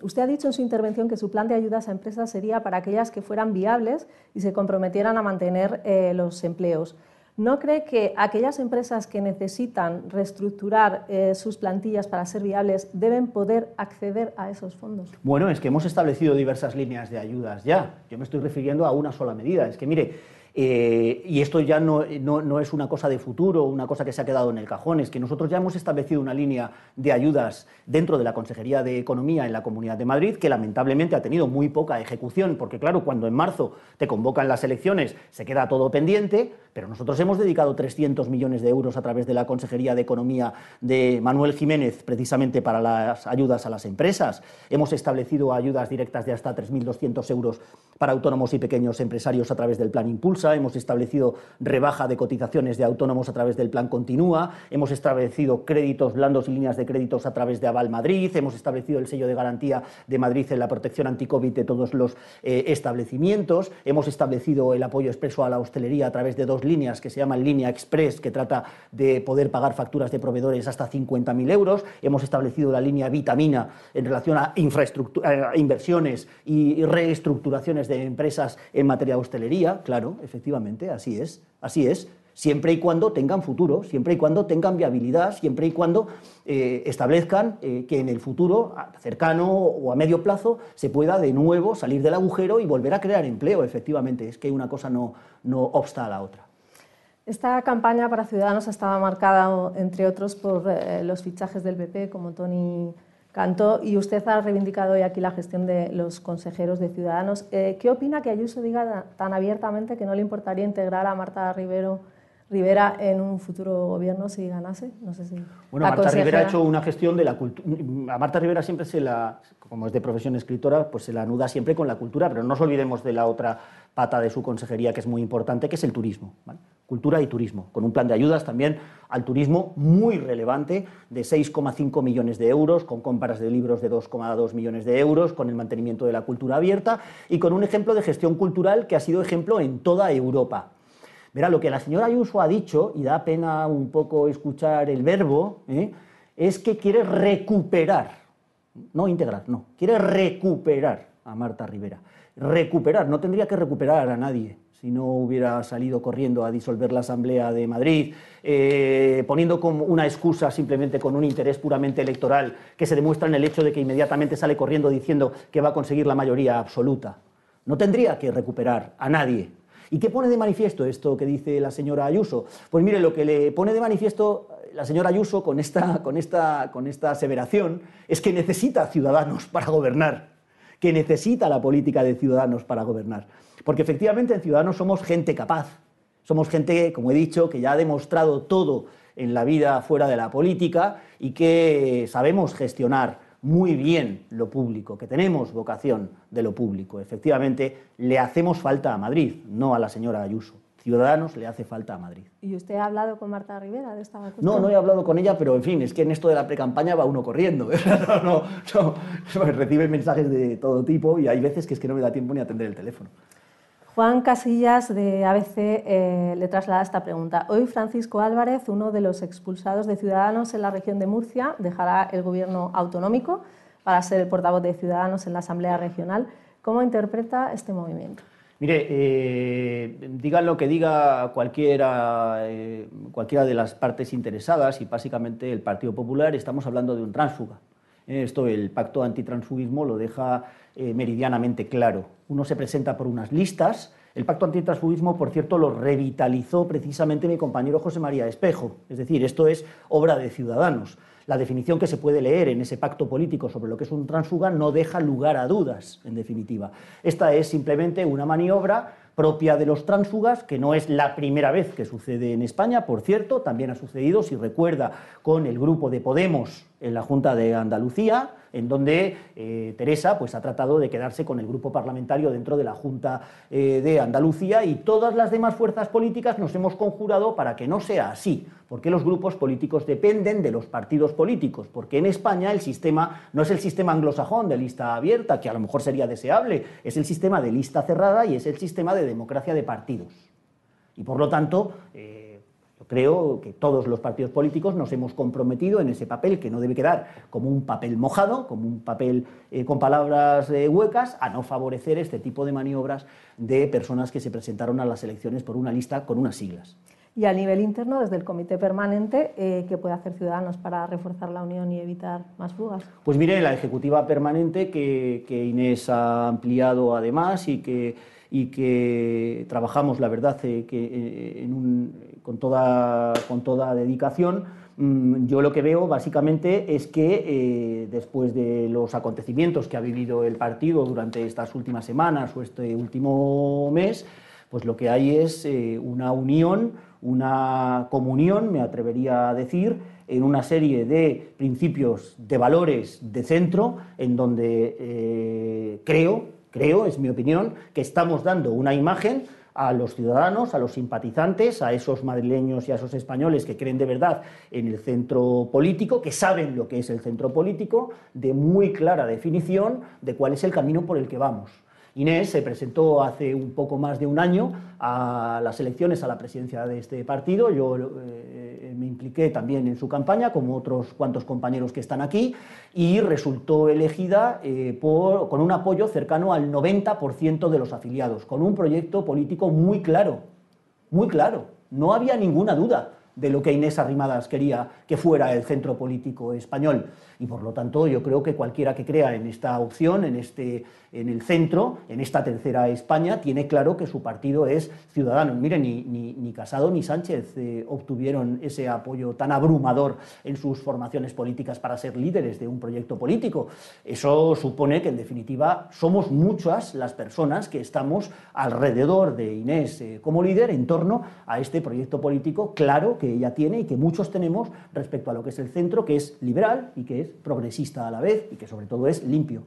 usted ha dicho en su intervención que su plan de ayudas a empresas sería para aquellas que fueran viables y se comprometieran a mantener los empleos. ¿No cree que aquellas empresas que necesitan reestructurar eh, sus plantillas para ser viables deben poder acceder a esos fondos? Bueno, es que hemos establecido diversas líneas de ayudas ya. Yo me estoy refiriendo a una sola medida. Es que, mire, eh, y esto ya no, es una cosa de futuro, una cosa que se ha quedado en el cajón, es que nosotros ya hemos establecido una línea de ayudas dentro de la Consejería de Economía en la Comunidad de Madrid, que lamentablemente ha tenido muy poca ejecución, porque claro, cuando en marzo te convocan las elecciones se queda todo pendiente, pero nosotros hemos dedicado 300 millones de euros a través de la Consejería de Economía de Manuel Jiménez precisamente para las ayudas a las empresas. Hemos establecido ayudas directas de hasta 3.200 euros para autónomos y pequeños empresarios a través del Plan Impulsa hemos establecido rebaja de cotizaciones de autónomos a través del Plan Continúa, hemos establecido créditos blandos y líneas de créditos a través de Aval Madrid, hemos establecido el sello de garantía de Madrid en la protección anti-COVID de todos los eh, establecimientos, hemos establecido el apoyo expreso a la hostelería a través de dos líneas que se llaman Línea Express, que trata de poder pagar facturas de proveedores hasta 50.000 euros, hemos establecido la línea Vitamina en relación a, infraestructura, inversiones y reestructuraciones de empresas en materia de hostelería, claro, efectivamente efectivamente, así es, así es, siempre y cuando tengan futuro, siempre y cuando tengan viabilidad, siempre y cuando eh, establezcan eh, que en el futuro cercano o a medio plazo se pueda de nuevo salir del agujero y volver a crear empleo, efectivamente, es que una cosa no, no obsta a la otra. Esta campaña para Ciudadanos estaba marcada, entre otros, por eh, los fichajes del PP, como Tony Cantó, y usted ha reivindicado hoy aquí la gestión de los consejeros de Ciudadanos. Eh, ¿Qué opina que Ayuso diga tan abiertamente que no le importaría integrar a Marta Rivero, Rivera en un futuro gobierno si ganase? No sé si bueno, Marta Rivera ha hecho una gestión de la cultura. A Marta Rivera siempre se la, como es de profesión escritora, pues se la anuda siempre con la cultura, pero no nos olvidemos de la otra pata de su consejería que es muy importante, que es el turismo. Cultura y turismo, con un plan de ayudas también al turismo muy relevante de 6,5 millones de euros, con compras de libros de 2,2 millones de euros, con el mantenimiento de la cultura abierta y con un ejemplo de gestión cultural que ha sido ejemplo en toda Europa. Verá, lo que la señora Ayuso ha dicho, y da pena un poco escuchar el verbo, ¿eh? es que quiere recuperar, no integrar, no, quiere recuperar a Marta Rivera recuperar, no tendría que recuperar a nadie si no hubiera salido corriendo a disolver la Asamblea de Madrid, eh, poniendo como una excusa simplemente con un interés puramente electoral que se demuestra en el hecho de que inmediatamente sale corriendo diciendo que va a conseguir la mayoría absoluta. No tendría que recuperar a nadie. ¿Y qué pone de manifiesto esto que dice la señora Ayuso? Pues mire, lo que le pone de manifiesto la señora Ayuso con esta, con esta, con esta aseveración es que necesita ciudadanos para gobernar que necesita la política de Ciudadanos para gobernar. Porque efectivamente en Ciudadanos somos gente capaz, somos gente, como he dicho, que ya ha demostrado todo en la vida fuera de la política y que sabemos gestionar muy bien lo público, que tenemos vocación de lo público. Efectivamente, le hacemos falta a Madrid, no a la señora Ayuso. Ciudadanos le hace falta a Madrid. ¿Y usted ha hablado con Marta Rivera de esta cuestión? No, no he hablado con ella, pero en fin, es que en esto de la precampaña va uno corriendo. no, no, no, recibe mensajes de todo tipo y hay veces que es que no me da tiempo ni atender el teléfono. Juan Casillas de ABC eh, le traslada esta pregunta. Hoy Francisco Álvarez, uno de los expulsados de Ciudadanos en la región de Murcia, dejará el gobierno autonómico para ser el portavoz de Ciudadanos en la Asamblea Regional. ¿Cómo interpreta este movimiento? Mire, eh, digan lo que diga cualquiera, eh, cualquiera de las partes interesadas y básicamente el Partido Popular, estamos hablando de un tránsfuga. Esto, el pacto antitransfugismo lo deja eh, meridianamente claro. Uno se presenta por unas listas. El pacto antitransfugismo, por cierto, lo revitalizó precisamente mi compañero José María Espejo. Es decir, esto es obra de ciudadanos. La definición que se puede leer en ese pacto político sobre lo que es un transfuga no deja lugar a dudas, en definitiva. Esta es simplemente una maniobra propia de los tránsfugas, que no es la primera vez que sucede en España, por cierto, también ha sucedido, si recuerda, con el grupo de Podemos en la Junta de Andalucía, en donde eh, Teresa pues, ha tratado de quedarse con el grupo parlamentario dentro de la Junta eh, de Andalucía y todas las demás fuerzas políticas nos hemos conjurado para que no sea así, porque los grupos políticos dependen de los partidos políticos, porque en España el sistema no es el sistema anglosajón de lista abierta, que a lo mejor sería deseable, es el sistema de lista cerrada y es el sistema de democracia de partidos. Y por lo tanto, eh, creo que todos los partidos políticos nos hemos comprometido en ese papel que no debe quedar como un papel mojado, como un papel eh, con palabras eh, huecas, a no favorecer este tipo de maniobras de personas que se presentaron a las elecciones por una lista con unas siglas. Y a nivel interno, desde el Comité Permanente, eh, ¿qué puede hacer Ciudadanos para reforzar la unión y evitar más fugas? Pues mire, la Ejecutiva Permanente que, que Inés ha ampliado además y que, y que trabajamos, la verdad, que en un, con toda, con toda dedicación. Mm, yo lo que veo básicamente es que eh, después de los acontecimientos que ha vivido el partido durante estas últimas semanas o este último mes, pues lo que hay es eh, una unión, una comunión, me atrevería a decir, en una serie de principios, de valores de centro, en donde eh, creo, creo, es mi opinión, que estamos dando una imagen a los ciudadanos, a los simpatizantes, a esos madrileños y a esos españoles que creen de verdad en el centro político, que saben lo que es el centro político, de muy clara definición de cuál es el camino por el que vamos. Inés se presentó hace un poco más de un año a las elecciones a la presidencia de este partido. Yo eh, me impliqué también en su campaña, como otros cuantos compañeros que están aquí, y resultó elegida eh, con un apoyo cercano al 90% de los afiliados, con un proyecto político muy claro, muy claro. No había ninguna duda de lo que Inés Arrimadas quería que fuera el centro político español. Y por lo tanto, yo creo que cualquiera que crea en esta opción, en, este, en el centro, en esta tercera España, tiene claro que su partido es ciudadano. Miren, ni, ni, Casado ni Sánchez eh, obtuvieron ese apoyo tan abrumador en sus formaciones políticas para ser líderes de un proyecto político. Eso supone que, en definitiva, somos muchas las personas que estamos alrededor de Inés eh, como líder en torno a este proyecto político claro que ella tiene y que muchos tenemos respecto a lo que es el centro, que es liberal y que es progresista a la vez y que sobre todo es limpio.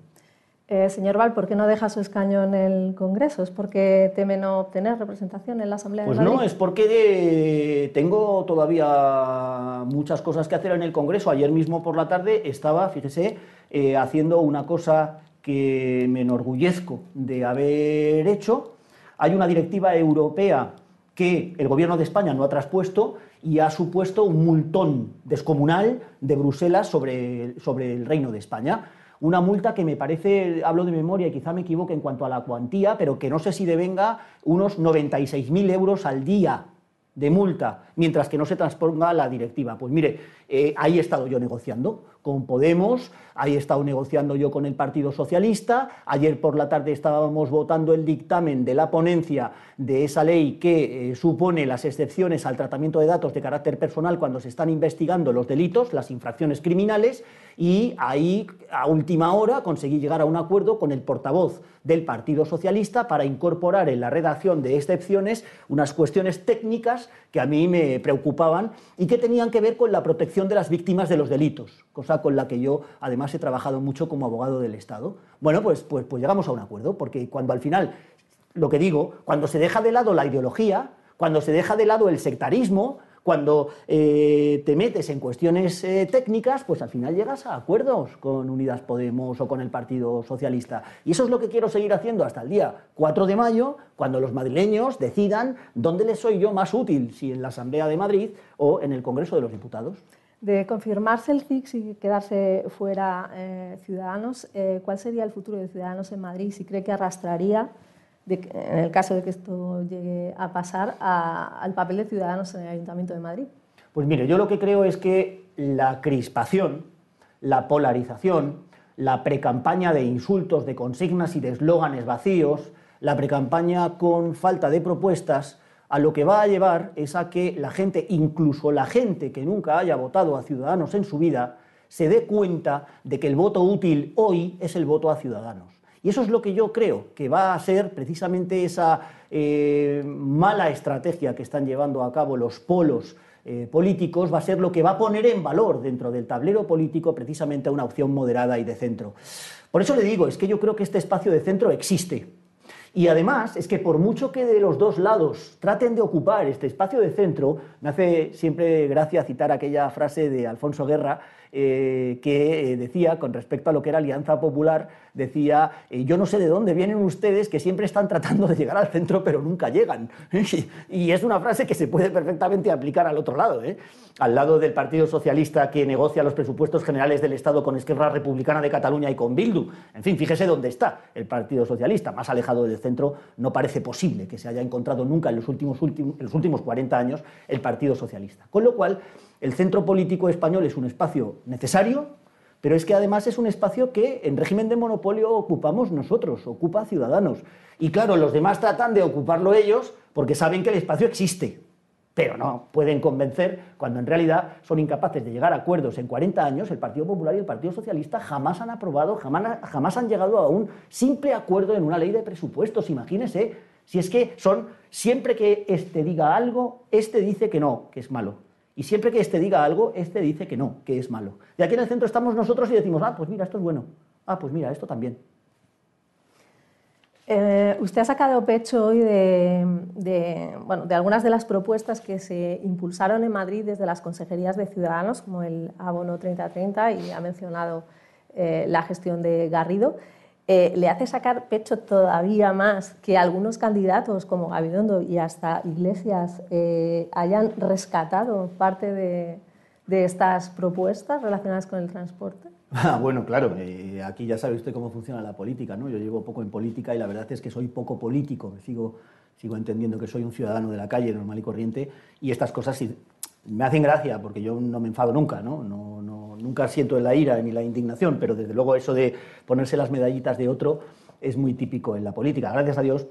Eh, señor Val, ¿por qué no deja su escaño en el Congreso? ¿Es porque teme no obtener representación en la Asamblea pues de Madrid? no, es porque tengo todavía muchas cosas que hacer en el Congreso. Ayer mismo por la tarde estaba, fíjese, eh, haciendo una cosa que me enorgullezco de haber hecho. Hay una directiva europea que el Gobierno de España no ha traspuesto y ha supuesto un multón descomunal de Bruselas sobre, sobre el Reino de España. Una multa que me parece, hablo de memoria y quizá me equivoque en cuanto a la cuantía, pero que no sé si devenga unos 96.000 euros al día de multa, mientras que no se transponga la directiva. Pues mire, eh, ahí he estado yo negociando con Podemos, ahí he estado negociando yo con el Partido Socialista, ayer por la tarde estábamos votando el dictamen de la ponencia de esa ley que eh, supone las excepciones al tratamiento de datos de carácter personal cuando se están investigando los delitos, las infracciones criminales, y ahí a última hora conseguí llegar a un acuerdo con el portavoz del Partido Socialista para incorporar en la redacción de excepciones unas cuestiones técnicas que a mí me preocupaban y que tenían que ver con la protección de las víctimas de los delitos, cosa con la que yo además he trabajado mucho como abogado del Estado. Bueno, pues, pues, pues llegamos a un acuerdo, porque cuando al final, lo que digo, cuando se deja de lado la ideología, cuando se deja de lado el sectarismo, Cuando eh, te metes en cuestiones eh, técnicas, pues al final llegas a acuerdos con Unidas Podemos o con el Partido Socialista. Y eso es lo que quiero seguir haciendo hasta el día 4 de mayo, cuando los madrileños decidan dónde les soy yo más útil, si en la Asamblea de Madrid o en el Congreso de los Diputados. De confirmarse el CIX y quedarse fuera eh, Ciudadanos, ¿cuál sería el futuro de Ciudadanos en Madrid? Si cree que arrastraría en el caso de que esto llegue a pasar, al papel de Ciudadanos en el Ayuntamiento de Madrid? Pues mire, yo lo que creo es que la crispación, la polarización, la precampaña de insultos, de consignas y de eslóganes vacíos, la precampaña con falta de propuestas, a lo que va a llevar es a que la gente, incluso la gente que nunca haya votado a Ciudadanos en su vida, se dé cuenta de que el voto útil hoy es el voto a Ciudadanos. Y eso es lo que yo creo que va a ser precisamente esa eh, mala estrategia que están llevando a cabo los polos eh, políticos, va a ser lo que va a poner en valor dentro del tablero político precisamente a una opción moderada y de centro. Por eso le digo, es que yo creo que este espacio de centro existe. Y además es que por mucho que de los dos lados traten de ocupar este espacio de centro, me hace siempre gracia citar aquella frase de Alfonso Guerra, eh, que decía, con respecto a lo que era Alianza Popular, decía, eh, yo no sé de dónde vienen ustedes que siempre están tratando de llegar al centro pero nunca llegan. y es una frase que se puede perfectamente aplicar al otro lado, ¿eh? al lado del Partido Socialista que negocia los presupuestos generales del Estado con Esquerra Republicana de Cataluña y con Bildu. En fin, fíjese dónde está el Partido Socialista, más alejado del centro, no parece posible que se haya encontrado nunca en los últimos, últimos, en los últimos 40 años el Partido Socialista. Con lo cual, el centro político español es un espacio necesario, pero es que además es un espacio que en régimen de monopolio ocupamos nosotros, ocupa Ciudadanos. Y claro, los demás tratan de ocuparlo ellos porque saben que el espacio existe, pero no pueden convencer cuando en realidad son incapaces de llegar a acuerdos. En 40 años el Partido Popular y el Partido Socialista jamás han aprobado, jamás, han llegado a un simple acuerdo en una ley de presupuestos. Imagínese, si es que son, siempre que este diga algo, este dice que no, que es malo. Y siempre que este diga algo, este dice que no, que es malo. Y aquí en el centro estamos nosotros y decimos, ah, pues mira, esto es bueno. Ah, pues mira, esto también. Eh, usted ha sacado pecho hoy de, bueno, de algunas de las propuestas que se impulsaron en Madrid desde las consejerías de Ciudadanos, como el abono 3030, y ha mencionado eh, la gestión de Garrido. Eh, le hace sacar pecho todavía más que algunos candidatos como Gabidondo y hasta Iglesias eh, hayan rescatado parte de, estas propuestas relacionadas con el transporte? Ah, bueno, claro, eh, aquí ya sabe usted cómo funciona la política, ¿no? Yo llevo poco en política y la verdad es que soy poco político, sigo, sigo entendiendo que soy un ciudadano de la calle normal y corriente y estas cosas me hacen gracia porque yo no me enfado nunca, no nunca siento la ira ni la indignación, pero desde luego eso de ponerse las medallitas de otro es muy típico en la política. Gracias a Dios,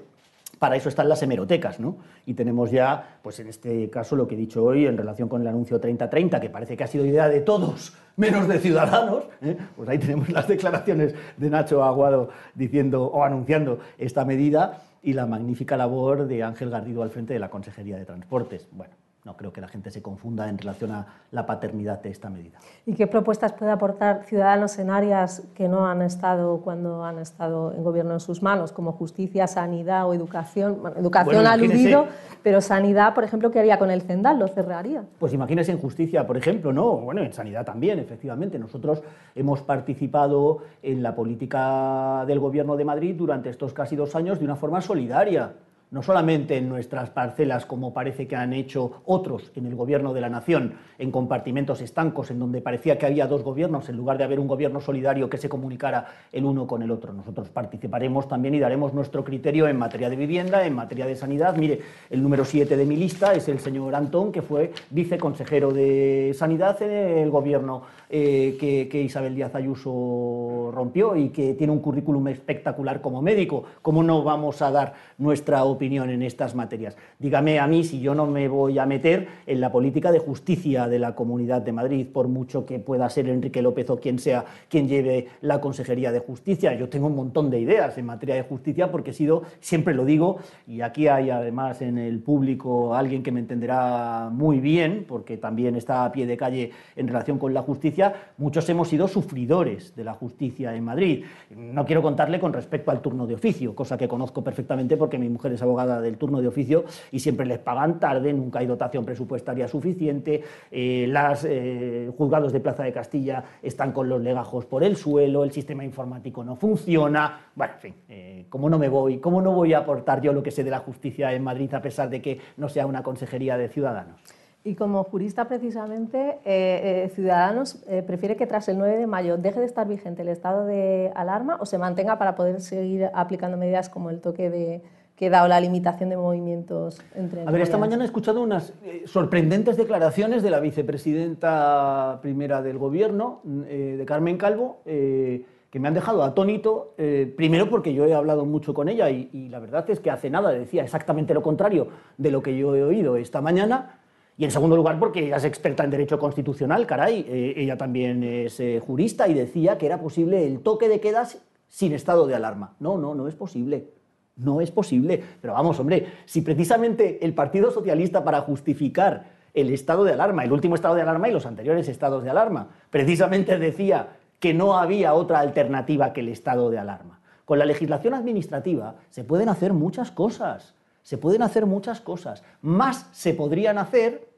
para eso están las hemerotecas, ¿no? Y tenemos ya, pues en este caso, lo que he dicho hoy en relación con el anuncio 3030, que parece que ha sido idea de todos, menos de Ciudadanos, ¿eh? pues ahí tenemos las declaraciones de Nacho Aguado diciendo o anunciando esta medida y la magnífica labor de Ángel Garrido al frente de la Consejería de Transportes. Bueno, no creo que la gente se confunda en relación a la paternidad de esta medida. ¿Y qué propuestas puede aportar Ciudadanos en áreas que no han estado cuando han estado en gobierno en sus manos, como justicia, sanidad o educación? educación ha aludido, pero sanidad, por ejemplo, ¿qué haría con el Cendal? ¿Lo cerraría? Pues imagínese en justicia, por ejemplo, no, bueno, en sanidad también, efectivamente. Nosotros hemos participado en la política del gobierno de Madrid durante estos casi dos años de una forma solidaria no solamente en nuestras parcelas, como parece que han hecho otros en el gobierno de la nación, en compartimentos estancos, en donde parecía que había dos gobiernos, en lugar de haber un gobierno solidario que se comunicara el uno con el otro. Nosotros participaremos también y daremos nuestro criterio en materia de vivienda, en materia de sanidad. Mire, el número 7 de mi lista es el señor Antón, que fue viceconsejero de Sanidad en el gobierno eh, que, Isabel Díaz Ayuso rompió y que tiene un currículum espectacular como médico. ¿Cómo no vamos a dar nuestra opinión? Opinión en estas materias. Dígame a mí si yo no me voy a meter en la política de justicia de la Comunidad de Madrid, por mucho que pueda ser Enrique López o quien sea quien lleve la Consejería de Justicia. Yo tengo un montón de ideas en materia de justicia porque he sido, siempre lo digo, y aquí hay además en el público alguien que me entenderá muy bien, porque también está a pie de calle en relación con la justicia, muchos hemos sido sufridores de la justicia en Madrid. No quiero contarle con respecto al turno de oficio, cosa que conozco perfectamente porque mi mujer es abogada del turno de oficio y siempre les pagan tarde, nunca hay dotación presupuestaria suficiente, eh, los eh, juzgados de Plaza de Castilla están con los legajos por el suelo, el sistema informático no funciona. Bueno, en fin, eh, ¿cómo no me voy? ¿Cómo no voy a aportar yo lo que sé de la justicia en Madrid a pesar de que no sea una consejería de ciudadanos? Y como jurista, precisamente, eh, eh, Ciudadanos eh, prefiere que tras el 9 de mayo deje de estar vigente el estado de alarma o se mantenga para poder seguir aplicando medidas como el toque de queda o la limitación de movimientos entre. A ver, esta mañana he escuchado unas sorprendentes declaraciones de la vicepresidenta primera del Gobierno, de Carmen Calvo. que me han dejado atónito, primero porque yo he hablado mucho con ella y, y la verdad es que hace nada decía exactamente lo contrario de lo que yo he oído esta mañana, y en segundo lugar, porque ella es experta en derecho constitucional, caray, eh, ella también es eh, jurista y decía que era posible el toque de quedas sin estado de alarma. No, no, no es posible. No es posible. Pero vamos, hombre, si precisamente el Partido Socialista para justificar el estado de alarma, el último estado de alarma y los anteriores estados de alarma, precisamente decía que no había otra alternativa que el estado de alarma. Con la legislación administrativa se pueden hacer muchas cosas se pueden hacer muchas cosas. Más se podrían hacer,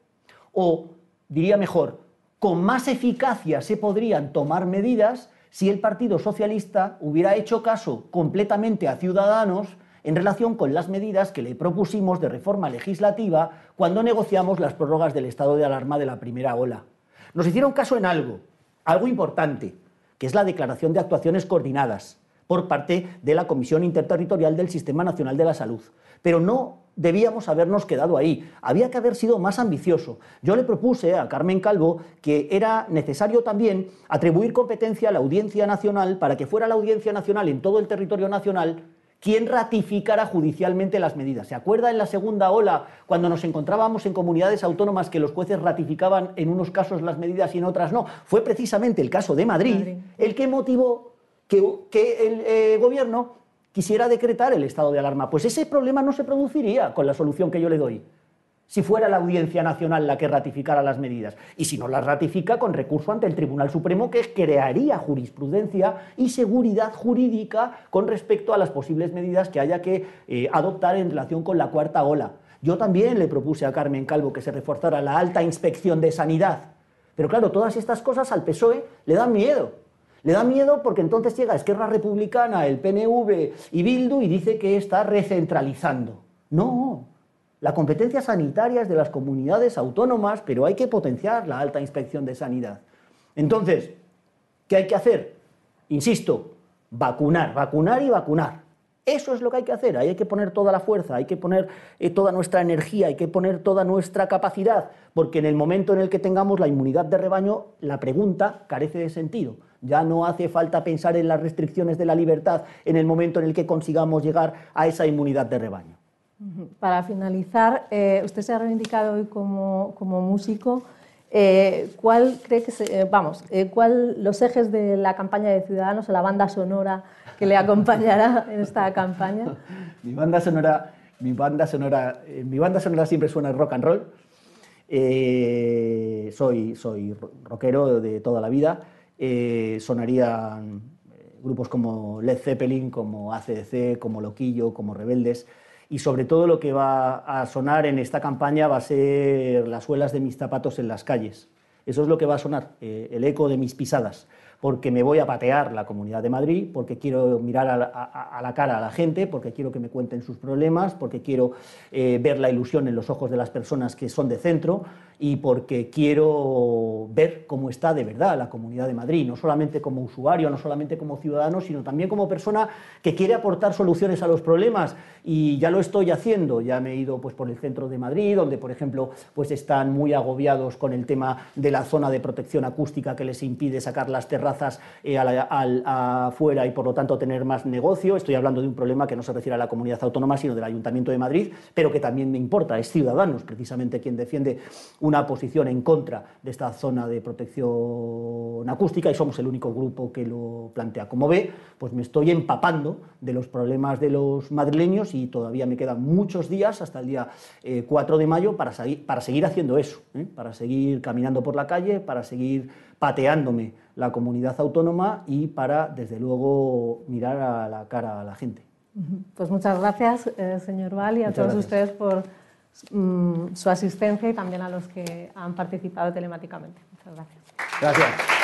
o diría mejor, con más eficacia se podrían tomar medidas si el Partido Socialista hubiera hecho caso completamente a Ciudadanos en relación con las medidas que le propusimos de reforma legislativa cuando negociamos las prórrogas del estado de alarma de la primera ola. Nos hicieron caso en algo, algo importante, que es la declaración de actuaciones coordinadas por parte de la Comisión Interterritorial del Sistema Nacional de la Salud. Pero no debíamos habernos quedado ahí, había que haber sido más ambicioso. Yo le propuse a Carmen Calvo que era necesario también atribuir competencia a la Audiencia Nacional para que fuera la Audiencia Nacional en todo el territorio nacional quien ratificara judicialmente las medidas. ¿Se acuerda en la segunda ola, cuando nos encontrábamos en comunidades autónomas que los jueces ratificaban en unos casos las medidas y en otras no? Fue precisamente el caso de Madrid, el que motivó que, el eh, gobierno quisiera decretar el estado de alarma. Pues ese problema no se produciría con la solución que yo le doy. Si fuera la Audiencia Nacional la que ratificara las medidas. Y si no las ratifica, con recurso ante el Tribunal Supremo, que crearía jurisprudencia y seguridad jurídica con respecto a las posibles medidas que haya que eh, adoptar en relación con la cuarta ola. Yo también le propuse a Carmen Calvo que se reforzara la alta inspección de sanidad. Pero claro, todas estas cosas al PSOE le dan miedo. Le da miedo porque entonces llega Esquerra Republicana, el PNV y Bildu y dice que está recentralizando. No, la competencia sanitaria es de las comunidades autónomas, pero hay que potenciar la alta inspección de sanidad. Entonces, ¿qué hay que hacer? Insisto, vacunar, vacunar y vacunar. Eso es lo que hay que hacer, ahí hay que poner toda la fuerza, hay que poner eh, toda nuestra energía, hay que poner toda nuestra capacidad, porque en el momento en el que tengamos la inmunidad de rebaño, la pregunta carece de sentido. Ya no hace falta pensar en las restricciones de la libertad en el momento en el que consigamos llegar a esa inmunidad de rebaño. Para finalizar, eh, usted se ha reivindicado hoy como, músico. Eh, ¿Cuál cree que eh, vamos, cuál los ejes de la campaña de Ciudadanos o la banda sonora que le acompañará en esta campaña? mi banda sonora, mi banda sonora, mi banda sonora siempre suena rock and roll. soy, soy rockero de toda la vida eh, sonarían eh, grupos como Led Zeppelin, como ACDC, como Loquillo, como Rebeldes. Y sobre todo lo que va a sonar en esta campaña va a ser las suelas de mis zapatos en las calles. Eso es lo que va a sonar, eh, el eco de mis pisadas porque me voy a patear la Comunidad de Madrid, porque quiero mirar a la, cara a la gente, porque quiero que me cuenten sus problemas, porque quiero ver la ilusión en los ojos de las personas que son de centro y porque quiero ver cómo está de verdad la Comunidad de Madrid, no solamente como usuario, no solamente como ciudadano, sino también como persona que quiere aportar soluciones a los problemas. Y ya lo estoy haciendo, ya me he ido pues, por el centro de Madrid, donde por ejemplo pues, están muy agobiados con el tema de la zona de protección acústica que les impide sacar las terrazas eh, afuera y por lo tanto tener más negocio, estoy hablando de un problema que no se refiere a la comunidad autónoma, sino del Ayuntamiento de Madrid, pero que también me importa, es Ciudadanos precisamente quien defiende una posición en contra de esta zona de protección acústica y somos el único grupo que lo plantea. Como ve, pues me estoy empapando de los problemas de los madrileños y todavía me quedan muchos días hasta el día 4 eh, de mayo para, para seguir haciendo eso, ¿eh? para seguir caminando por la calle, para seguir pateándome la comunidad autónoma y para, desde luego, mirar a la cara a la gente. Pues muchas gracias, eh, señor Val, y a todos ustedes por mm, su asistencia y también a los que han participado telemáticamente. Muchas gracias. Gracias.